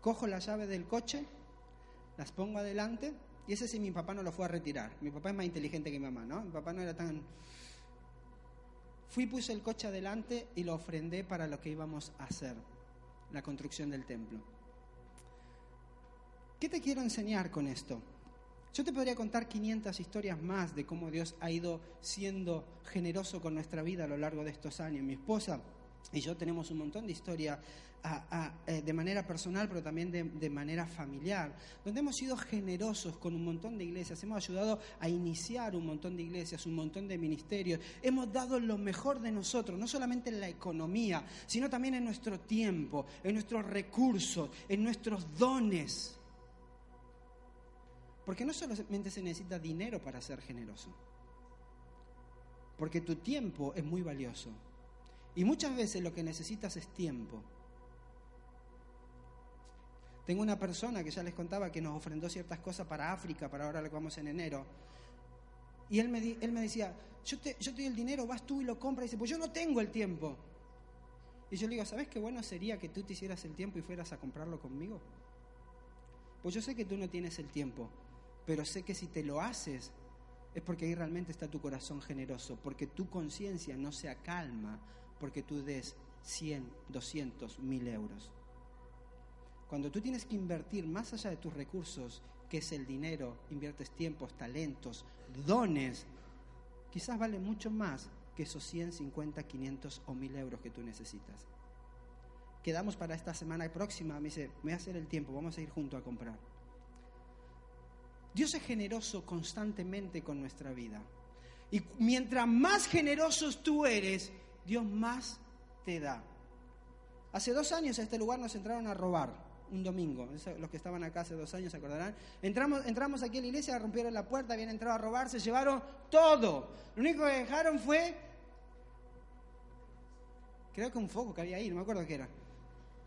cojo la llave del coche, las pongo adelante y ese sí mi papá no lo fue a retirar. Mi papá es más inteligente que mi mamá, ¿no? Mi papá no era tan... Fui, puse el coche adelante y lo ofrendé para lo que íbamos a hacer, la construcción del templo. ¿Qué te quiero enseñar con esto? Yo te podría contar 500 historias más de cómo Dios ha ido siendo generoso con nuestra vida a lo largo de estos años. Mi esposa y yo tenemos un montón de historia eh, de manera personal, pero también de, de, manera familiar, donde hemos sido generosos con un montón de iglesias, hemos ayudado a iniciar un montón de iglesias, un montón de ministerios, hemos dado lo mejor de nosotros, no solamente en la economía, sino también en nuestro tiempo, en nuestros recursos, en nuestros dones. Porque no solamente se necesita dinero para ser generoso, porque tu tiempo es muy valioso. Y muchas veces lo que necesitas es tiempo. Tengo una persona que ya les contaba que nos ofrendó ciertas cosas para África, para ahora lo que vamos en enero. Y él me, él me decía, yo te, yo te doy el dinero, vas tú y lo compras. Y dice, pues yo no tengo el tiempo. Y yo le digo, ¿sabes qué bueno sería que tú te hicieras el tiempo y fueras a comprarlo conmigo? Pues yo sé que tú no tienes el tiempo, pero sé que si te lo haces es porque ahí realmente está tu corazón generoso, porque tu conciencia no se acalma porque tú des 100, 200, 1000 euros. Cuando tú tienes que invertir más allá de tus recursos, que es el dinero, inviertes tiempos, talentos, dones, quizás vale mucho más que esos 100, 50, 500 o 1000 euros que tú necesitas. Quedamos para esta semana próxima, me dice, me voy a hacer el tiempo, vamos a ir juntos a comprar. Dios es generoso constantemente con nuestra vida. Y mientras más generosos tú eres, Dios más te da. Hace dos años a este lugar nos entraron a robar, un domingo. Los que estaban acá hace dos años se acordarán. Entramos, entramos aquí a la iglesia, rompieron la puerta, habían entrado a robar, se llevaron todo. Lo único que dejaron fue, creo que un foco que había ahí, no me acuerdo qué era.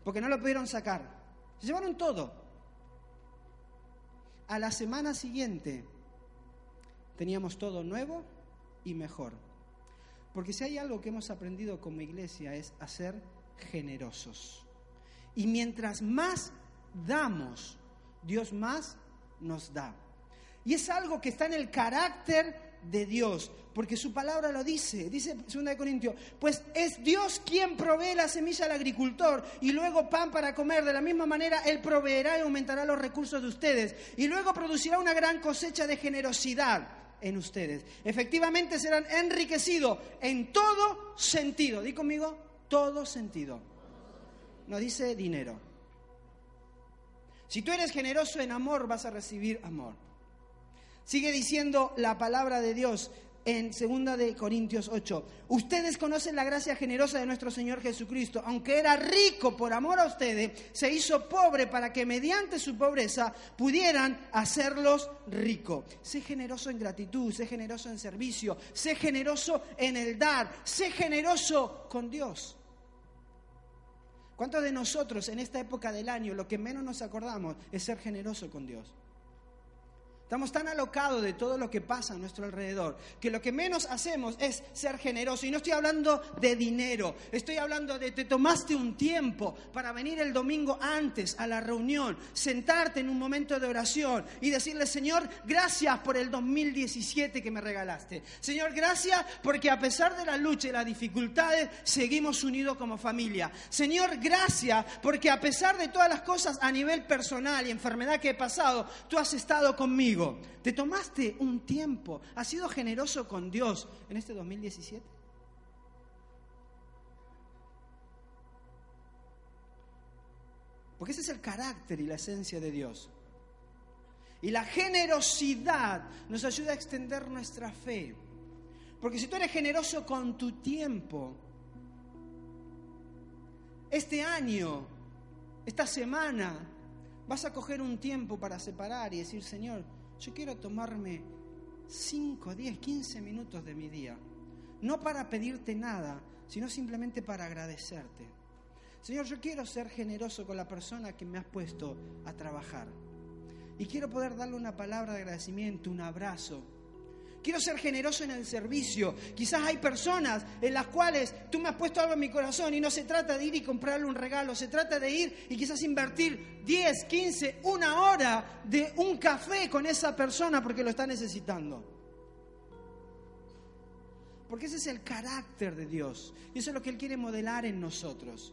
Porque no lo pudieron sacar. Se llevaron todo a la semana siguiente teníamos todo nuevo y mejor. Porque si hay algo que hemos aprendido como iglesia es a ser generosos. Y mientras más damos, Dios más nos da. Y es algo que está en el carácter de Dios, porque su palabra lo dice, dice 2 Corintios, pues es Dios quien provee la semilla al agricultor y luego pan para comer, de la misma manera Él proveerá y aumentará los recursos de ustedes y luego producirá una gran cosecha de generosidad en ustedes. Efectivamente serán enriquecidos en todo sentido, di conmigo, todo sentido. No dice dinero. Si tú eres generoso en amor, vas a recibir amor. Sigue diciendo la palabra de Dios en 2 de Corintios 8. Ustedes conocen la gracia generosa de nuestro Señor Jesucristo. Aunque era rico por amor a ustedes, se hizo pobre para que mediante su pobreza pudieran hacerlos ricos. Sé generoso en gratitud, sé generoso en servicio, sé generoso en el dar, sé generoso con Dios. ¿Cuántos de nosotros en esta época del año lo que menos nos acordamos es ser generoso con Dios? Estamos tan alocados de todo lo que pasa a nuestro alrededor que lo que menos hacemos es ser generoso. Y no estoy hablando de dinero, estoy hablando de te tomaste un tiempo para venir el domingo antes a la reunión, sentarte en un momento de oración y decirle, Señor, gracias por el 2017 que me regalaste. Señor, gracias porque a pesar de la lucha y las dificultades, seguimos unidos como familia. Señor, gracias porque a pesar de todas las cosas a nivel personal y enfermedad que he pasado, tú has estado conmigo te tomaste un tiempo, has sido generoso con Dios en este 2017. Porque ese es el carácter y la esencia de Dios. Y la generosidad nos ayuda a extender nuestra fe. Porque si tú eres generoso con tu tiempo, este año, esta semana, vas a coger un tiempo para separar y decir, Señor, yo quiero tomarme 5, 10, 15 minutos de mi día, no para pedirte nada, sino simplemente para agradecerte. Señor, yo quiero ser generoso con la persona que me has puesto a trabajar. Y quiero poder darle una palabra de agradecimiento, un abrazo, Quiero ser generoso en el servicio. Quizás hay personas en las cuales tú me has puesto algo en mi corazón y no se trata de ir y comprarle un regalo, se trata de ir y quizás invertir 10, 15, una hora de un café con esa persona porque lo está necesitando. Porque ese es el carácter de Dios y eso es lo que Él quiere modelar en nosotros.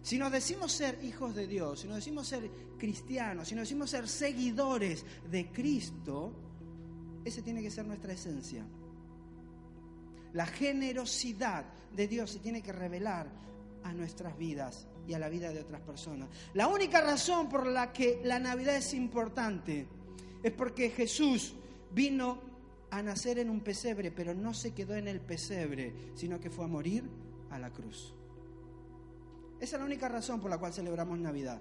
Si nos decimos ser hijos de Dios, si nos decimos ser cristianos, si nos decimos ser seguidores de Cristo, esa tiene que ser nuestra esencia. La generosidad de Dios se tiene que revelar a nuestras vidas y a la vida de otras personas. La única razón por la que la Navidad es importante es porque Jesús vino a nacer en un pesebre, pero no se quedó en el pesebre, sino que fue a morir a la cruz. Esa es la única razón por la cual celebramos Navidad.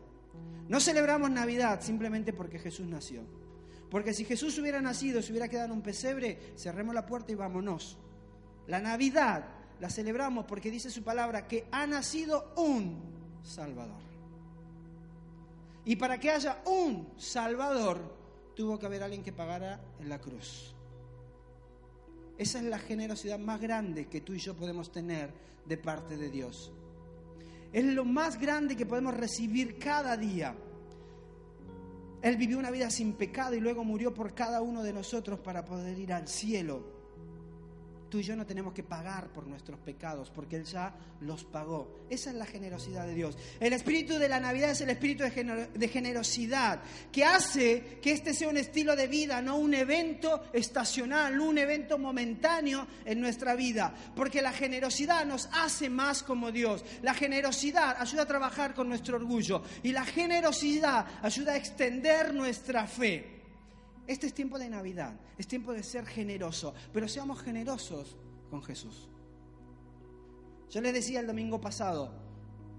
No celebramos Navidad simplemente porque Jesús nació. Porque si Jesús hubiera nacido, se hubiera quedado en un pesebre, cerremos la puerta y vámonos. La Navidad la celebramos porque dice su palabra que ha nacido un Salvador. Y para que haya un Salvador, tuvo que haber alguien que pagara en la cruz. Esa es la generosidad más grande que tú y yo podemos tener de parte de Dios. Es lo más grande que podemos recibir cada día. Él vivió una vida sin pecado y luego murió por cada uno de nosotros para poder ir al cielo. Tú y yo no tenemos que pagar por nuestros pecados porque Él ya los pagó. Esa es la generosidad de Dios. El espíritu de la Navidad es el espíritu de generosidad que hace que este sea un estilo de vida, no un evento estacional, un evento momentáneo en nuestra vida. Porque la generosidad nos hace más como Dios. La generosidad ayuda a trabajar con nuestro orgullo y la generosidad ayuda a extender nuestra fe. Este es tiempo de Navidad, es tiempo de ser generoso, pero seamos generosos con Jesús. Yo les decía el domingo pasado,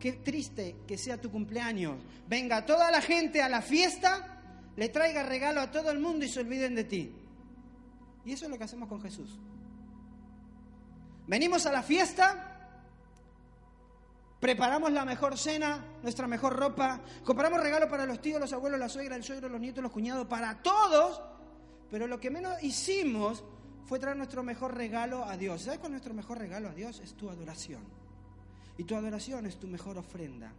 qué triste que sea tu cumpleaños, venga toda la gente a la fiesta, le traiga regalo a todo el mundo y se olviden de ti. Y eso es lo que hacemos con Jesús. Venimos a la fiesta, Preparamos la mejor cena, nuestra mejor ropa, compramos regalos para los tíos, los abuelos, la suegra, el suegro, los nietos, los cuñados, para todos. Pero lo que menos hicimos fue traer nuestro mejor regalo a Dios. ¿Sabes cuál es nuestro mejor regalo a Dios? Es tu adoración. Y tu adoración es tu mejor ofrenda.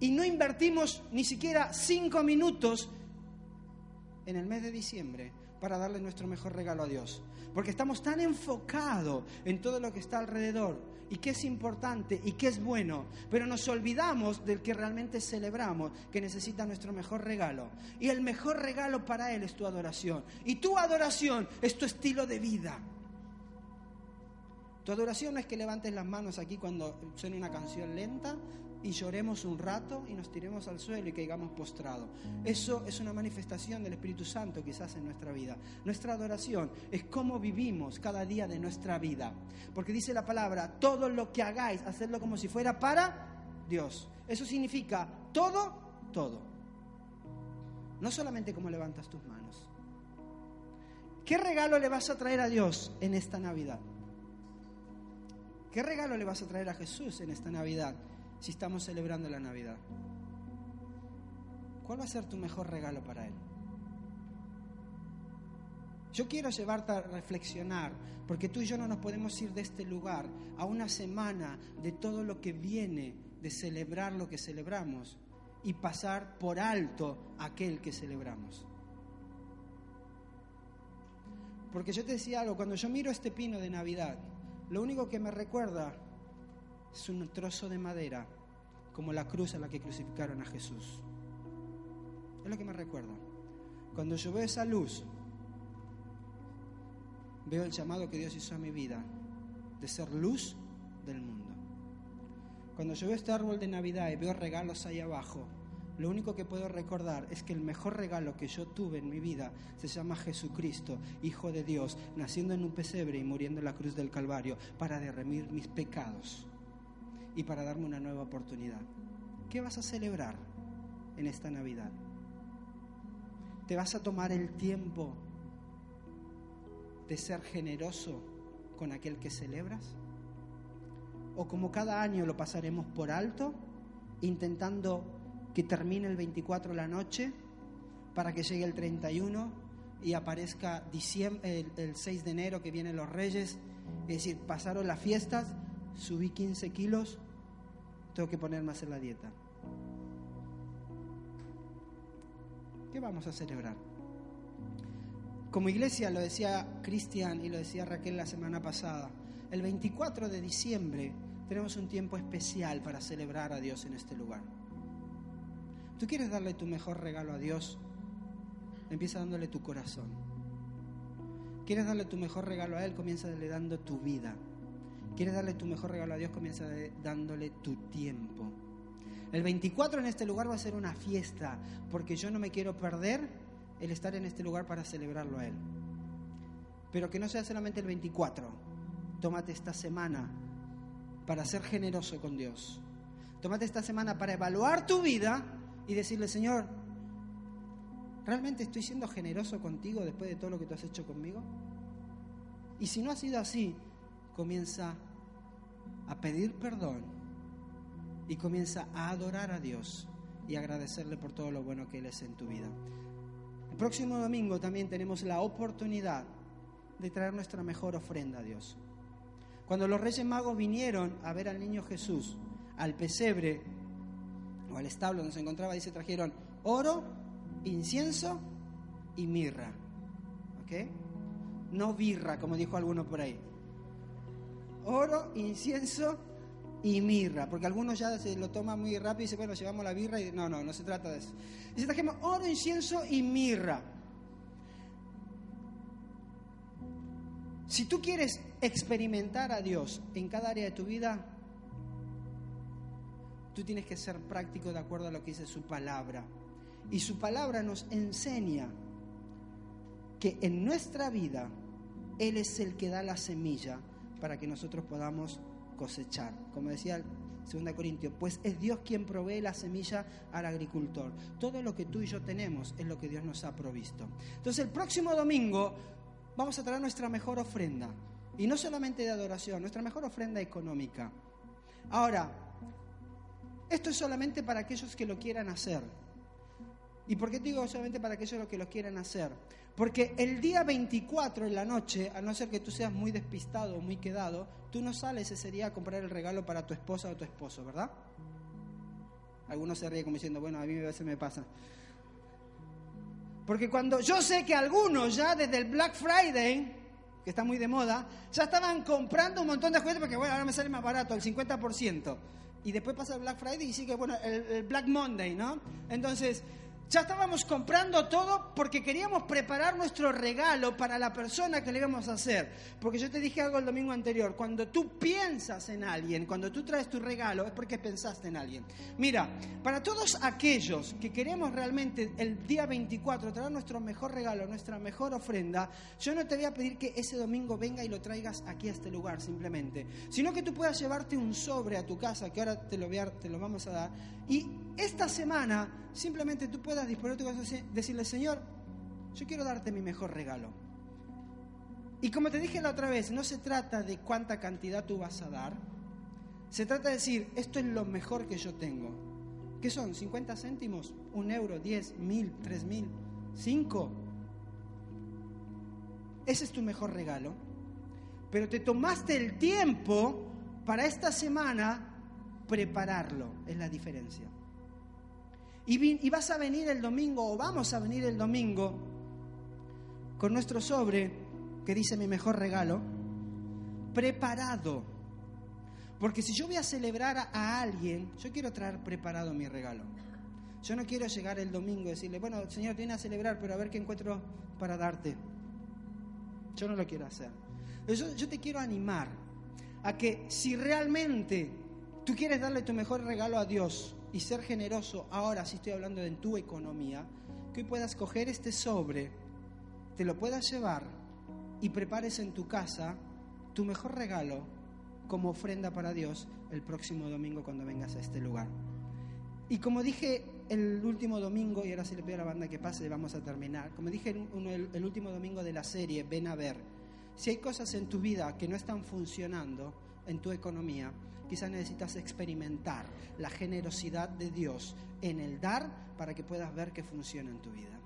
Y no invertimos ni siquiera cinco minutos en el mes de diciembre para darle nuestro mejor regalo a Dios. Porque estamos tan enfocados en todo lo que está alrededor y qué es importante y qué es bueno, pero nos olvidamos del que realmente celebramos, que necesita nuestro mejor regalo. Y el mejor regalo para Él es tu adoración. Y tu adoración es tu estilo de vida. Tu adoración no es que levantes las manos aquí cuando suene una canción lenta y lloremos un rato y nos tiremos al suelo y caigamos postrados. Eso es una manifestación del Espíritu Santo quizás en nuestra vida. Nuestra adoración es cómo vivimos cada día de nuestra vida. Porque dice la palabra, todo lo que hagáis, hacerlo como si fuera para Dios. Eso significa todo, todo. No solamente cómo levantas tus manos. ¿Qué regalo le vas a traer a Dios en esta Navidad? ¿Qué regalo le vas a traer a Jesús en esta Navidad? Si estamos celebrando la Navidad? ¿Cuál va a ser tu mejor regalo para Él? Yo quiero llevarte a reflexionar, porque tú y yo no nos podemos ir de este lugar a una semana de todo lo que viene de celebrar lo que celebramos y pasar por alto aquel que celebramos. Porque yo te decía algo, cuando yo miro este pino de Navidad, lo único que me recuerda es un trozo de madera, como la cruz a la que crucificaron a Jesús. Es lo que me recuerda. Cuando yo veo esa luz, veo el llamado que Dios hizo a mi vida de ser luz del mundo. Cuando yo veo este árbol de Navidad y veo regalos ahí abajo, lo único que puedo recordar es que el mejor regalo que yo tuve en mi vida se llama Jesucristo, Hijo de Dios, naciendo en un pesebre y muriendo en la cruz del Calvario para derremir mis pecados y para darme una nueva oportunidad. ¿Qué vas a celebrar en esta Navidad? ¿Te vas a tomar el tiempo de ser generoso con aquel que celebras? ¿O como cada año lo pasaremos por alto, intentando que termine el 24 la noche para que llegue el 31 y aparezca el, el 6 de enero que vienen los reyes? Es decir, pasaron las fiestas, subí 15 kilos, tengo que poner más en la dieta. ¿Qué vamos a celebrar? Como iglesia, lo decía Cristian y lo decía Raquel la semana pasada, el 24 de diciembre tenemos un tiempo especial para celebrar a Dios en este lugar. ¿Tú quieres darle tu mejor regalo a Dios? Empieza dándole tu corazón. ¿Quieres darle tu mejor regalo a Él? Comienza darle dando tu vida. ¿Quieres darle tu mejor regalo a Dios? Comienza dándole tu tiempo. El 24 en este lugar va a ser una fiesta, porque yo no me quiero perder el estar en este lugar para celebrarlo a Él. Pero que no sea solamente el 24. Tómate esta semana para ser generoso con Dios. Tómate esta semana para evaluar tu vida y decirle, Señor, ¿realmente estoy siendo generoso contigo después de todo lo que tú has hecho conmigo? Y si no ha sido así, comienza a pedir perdón y comienza a adorar a Dios y agradecerle por todo lo bueno que Él es en tu vida. El próximo domingo también tenemos la oportunidad de traer nuestra mejor ofrenda a Dios. Cuando los Reyes Magos vinieron a ver al niño Jesús, al pesebre o al establo donde se encontraba, dice, trajeron oro, incienso y mirra. ¿Ok? No birra, como dijo alguno por ahí. Oro, incienso y mirra, porque algunos ya se lo toman muy rápido y dicen, bueno, llevamos la birra y no, no, no se trata de eso. Dice, trajimos oro, incienso y mirra. Si tú quieres experimentar a Dios en cada área de tu vida, tú tienes que ser práctico de acuerdo a lo que dice su palabra. Y su palabra nos enseña que en nuestra vida Él es el que da la semilla para que nosotros podamos cosechar. Como decía 2 Corintios, pues es Dios quien provee la semilla al agricultor. Todo lo que tú y yo tenemos es lo que Dios nos ha provisto. Entonces el próximo domingo vamos a traer nuestra mejor ofrenda. Y no solamente de adoración, nuestra mejor ofrenda económica. Ahora, esto es solamente para aquellos que lo quieran hacer. ¿Y por qué digo solamente para aquellos que lo quieran hacer? Porque el día 24 en la noche, a no ser que tú seas muy despistado o muy quedado, tú no sales ese día a comprar el regalo para tu esposa o tu esposo, ¿verdad? Algunos se ríen como diciendo, bueno, a mí a veces me pasa. Porque cuando yo sé que algunos ya desde el Black Friday, que está muy de moda, ya estaban comprando un montón de juguetes porque, bueno, ahora me sale más barato, el 50%. Y después pasa el Black Friday y sigue, bueno, el, el Black Monday, ¿no? Entonces, ya estábamos comprando todo porque queríamos preparar nuestro regalo para la persona que le íbamos a hacer. Porque yo te dije algo el domingo anterior, cuando tú piensas en alguien, cuando tú traes tu regalo, es porque pensaste en alguien. Mira, para todos aquellos que queremos realmente el día 24 traer nuestro mejor regalo, nuestra mejor ofrenda, yo no te voy a pedir que ese domingo venga y lo traigas aquí a este lugar simplemente, sino que tú puedas llevarte un sobre a tu casa, que ahora te lo, voy te lo vamos a dar, y esta semana simplemente tú puedas disponer tu y decirle, Señor, yo quiero darte mi mejor regalo. Y como te dije la otra vez, no se trata de cuánta cantidad tú vas a dar, se trata de decir, esto es lo mejor que yo tengo. ¿Qué son? ¿50 céntimos? ¿Un euro? ¿10? ¿Mil? ¿Tres mil? ¿Cinco? Ese es tu mejor regalo. Pero te tomaste el tiempo para esta semana prepararlo, es la diferencia. Y, vas a venir el domingo, o vamos a venir el domingo, con nuestro sobre, que dice mi mejor regalo, preparado. Porque si yo voy a celebrar a, alguien, yo quiero traer preparado mi regalo. Yo no quiero llegar el domingo y decirle, bueno, Señor, viene a celebrar, pero a ver qué encuentro para darte. Yo no lo quiero hacer. Yo, yo te quiero animar a que si realmente tú quieres darle tu mejor regalo a Dios, y ser generoso, ahora si estoy hablando de tu economía, que hoy puedas coger este sobre, te lo puedas llevar y prepares en tu casa tu mejor regalo como ofrenda para Dios el próximo domingo cuando vengas a este lugar. Y como dije el último domingo, y ahora se le pido a la banda que pase, vamos a terminar, como dije el, el último domingo de la serie, ven a ver, si hay cosas en tu vida que no están funcionando en tu economía, Quizás necesitas experimentar la generosidad de Dios en el dar para que puedas ver que funciona en tu vida.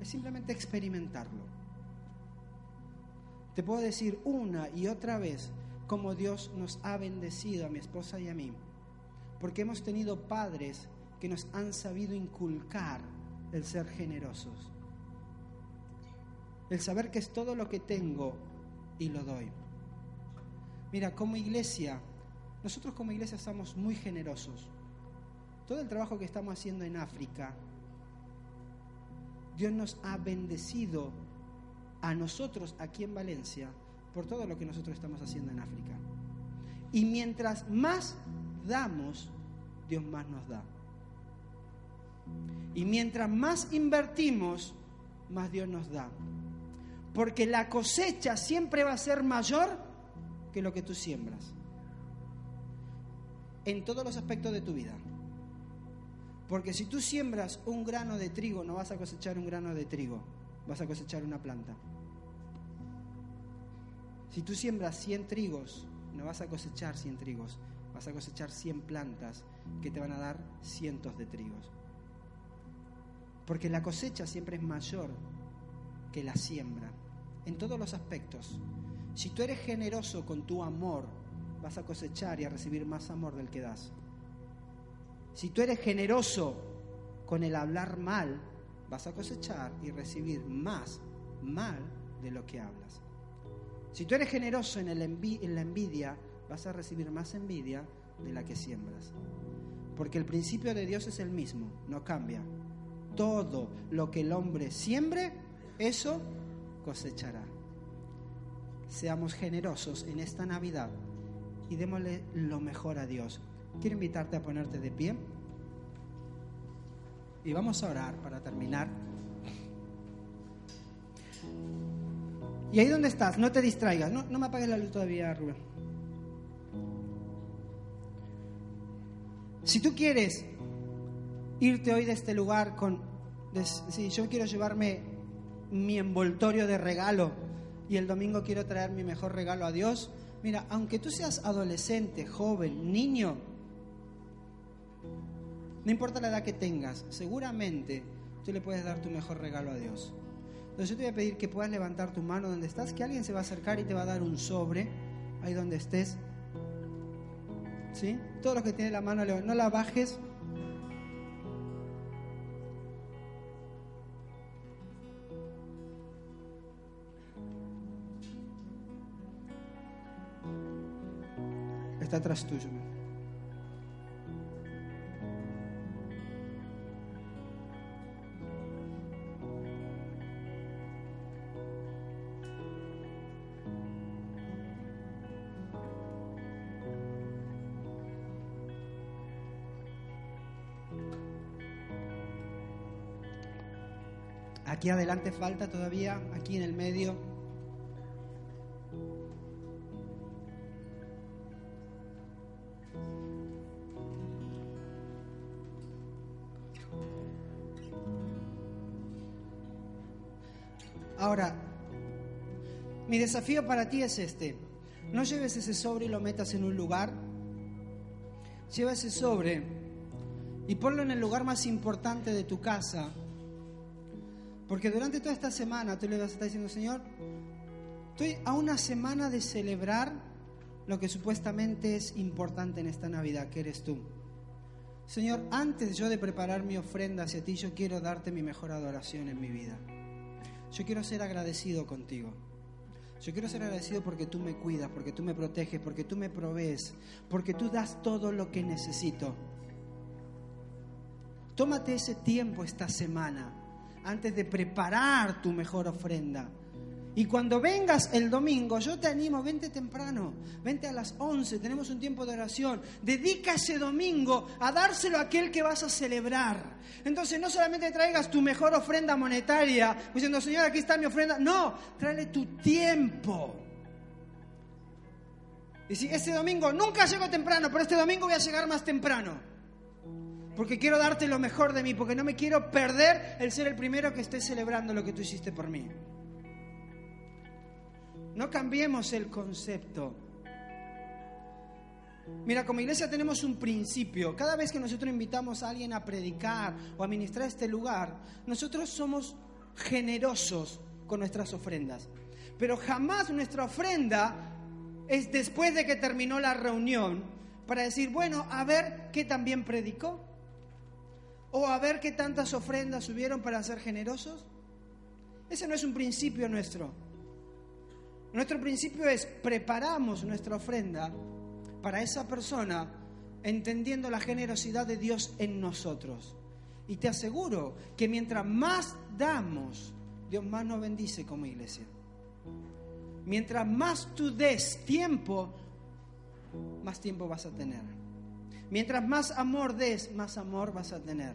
Es simplemente experimentarlo. Te puedo decir una y otra vez cómo Dios nos ha bendecido a mi esposa y a mí, porque hemos tenido padres que nos han sabido inculcar el ser generosos, el saber que es todo lo que tengo y lo doy. Mira, como iglesia, nosotros como iglesia estamos muy generosos. Todo el trabajo que estamos haciendo en África, Dios nos ha bendecido a nosotros aquí en Valencia por todo lo que nosotros estamos haciendo en África. Y mientras más damos, Dios más nos da. Y mientras más invertimos, más Dios nos da. Porque la cosecha siempre va a ser mayor que lo que tú siembras. En todos los aspectos de tu vida. Porque si tú siembras un grano de trigo, no vas a cosechar un grano de trigo, vas a cosechar una planta. Si tú siembras 100 trigos, no vas a cosechar 100 trigos, vas a cosechar 100 plantas que te van a dar cientos de trigos. Porque la cosecha siempre es mayor que la siembra, en todos los aspectos. Si tú eres generoso con tu amor, vas a cosechar y a recibir más amor del que das. Si tú eres generoso con el hablar mal, vas a cosechar y recibir más mal de lo que hablas. Si tú eres generoso en, la envidia, vas a recibir más envidia de la que siembras. Porque el principio de Dios es el mismo, no cambia. Todo lo que el hombre siembre, eso cosechará. Seamos generosos en esta Navidad y démosle lo mejor a Dios. Quiero invitarte a ponerte de pie y vamos a orar para terminar. Y ahí donde estás, no te distraigas, no, no me apagues la luz todavía, Rubén. Si tú quieres irte hoy de este lugar con, si yo quiero llevarme mi envoltorio de regalo y el domingo quiero traer mi mejor regalo a Dios, mira, aunque tú seas adolescente, joven, niño, no importa la edad que tengas, seguramente tú le puedes dar tu mejor regalo a Dios. Entonces yo te voy a pedir que puedas levantar tu mano donde estás, que alguien se va a acercar y te va a dar un sobre, ahí donde estés. ¿Sí? Todo lo que tiene la mano, no la bajes. Atrás tuyo. Aquí adelante falta todavía, aquí en el medio. Desafío para ti es este. No lleves ese sobre y lo metas en un lugar. Lleva ese sobre y ponlo en el lugar más importante de tu casa porque durante toda esta semana tú le vas a estar diciendo, Señor, estoy a una semana de celebrar lo que supuestamente es importante en esta Navidad, que eres tú. Señor, antes yo de preparar mi ofrenda hacia ti, yo quiero darte mi mejor adoración en mi vida. Yo quiero ser agradecido contigo. Yo quiero ser agradecido porque tú me cuidas, porque tú me proteges, porque tú me provees, porque tú das todo lo que necesito. Tómate ese tiempo esta semana antes de preparar tu mejor ofrenda. Y cuando vengas el domingo, yo te animo, vente temprano, vente a las 11, tenemos un tiempo de oración. Dedica ese domingo a dárselo a aquel que vas a celebrar. Entonces no solamente traigas tu mejor ofrenda monetaria, diciendo, Señor, aquí está mi ofrenda. No, tráele tu tiempo. Y si ese domingo nunca llego temprano, pero este domingo voy a llegar más temprano porque quiero darte lo mejor de mí, porque no me quiero perder el ser el primero que esté celebrando lo que tú hiciste por mí. No cambiemos el concepto. Mira, como iglesia tenemos un principio. Cada vez que nosotros invitamos a alguien a predicar o a ministrar este lugar, nosotros somos generosos con nuestras ofrendas. Pero jamás nuestra ofrenda es después de que terminó la reunión para decir, bueno, a ver qué también predicó o a ver qué tantas ofrendas hubieron para ser generosos. Ese no es un principio nuestro. Nuestro principio es preparamos nuestra ofrenda para esa persona entendiendo la generosidad de Dios en nosotros. Y te aseguro que mientras más damos, Dios más nos bendice como iglesia. Mientras más tú des tiempo, más tiempo vas a tener. Mientras más amor des, más amor vas a tener.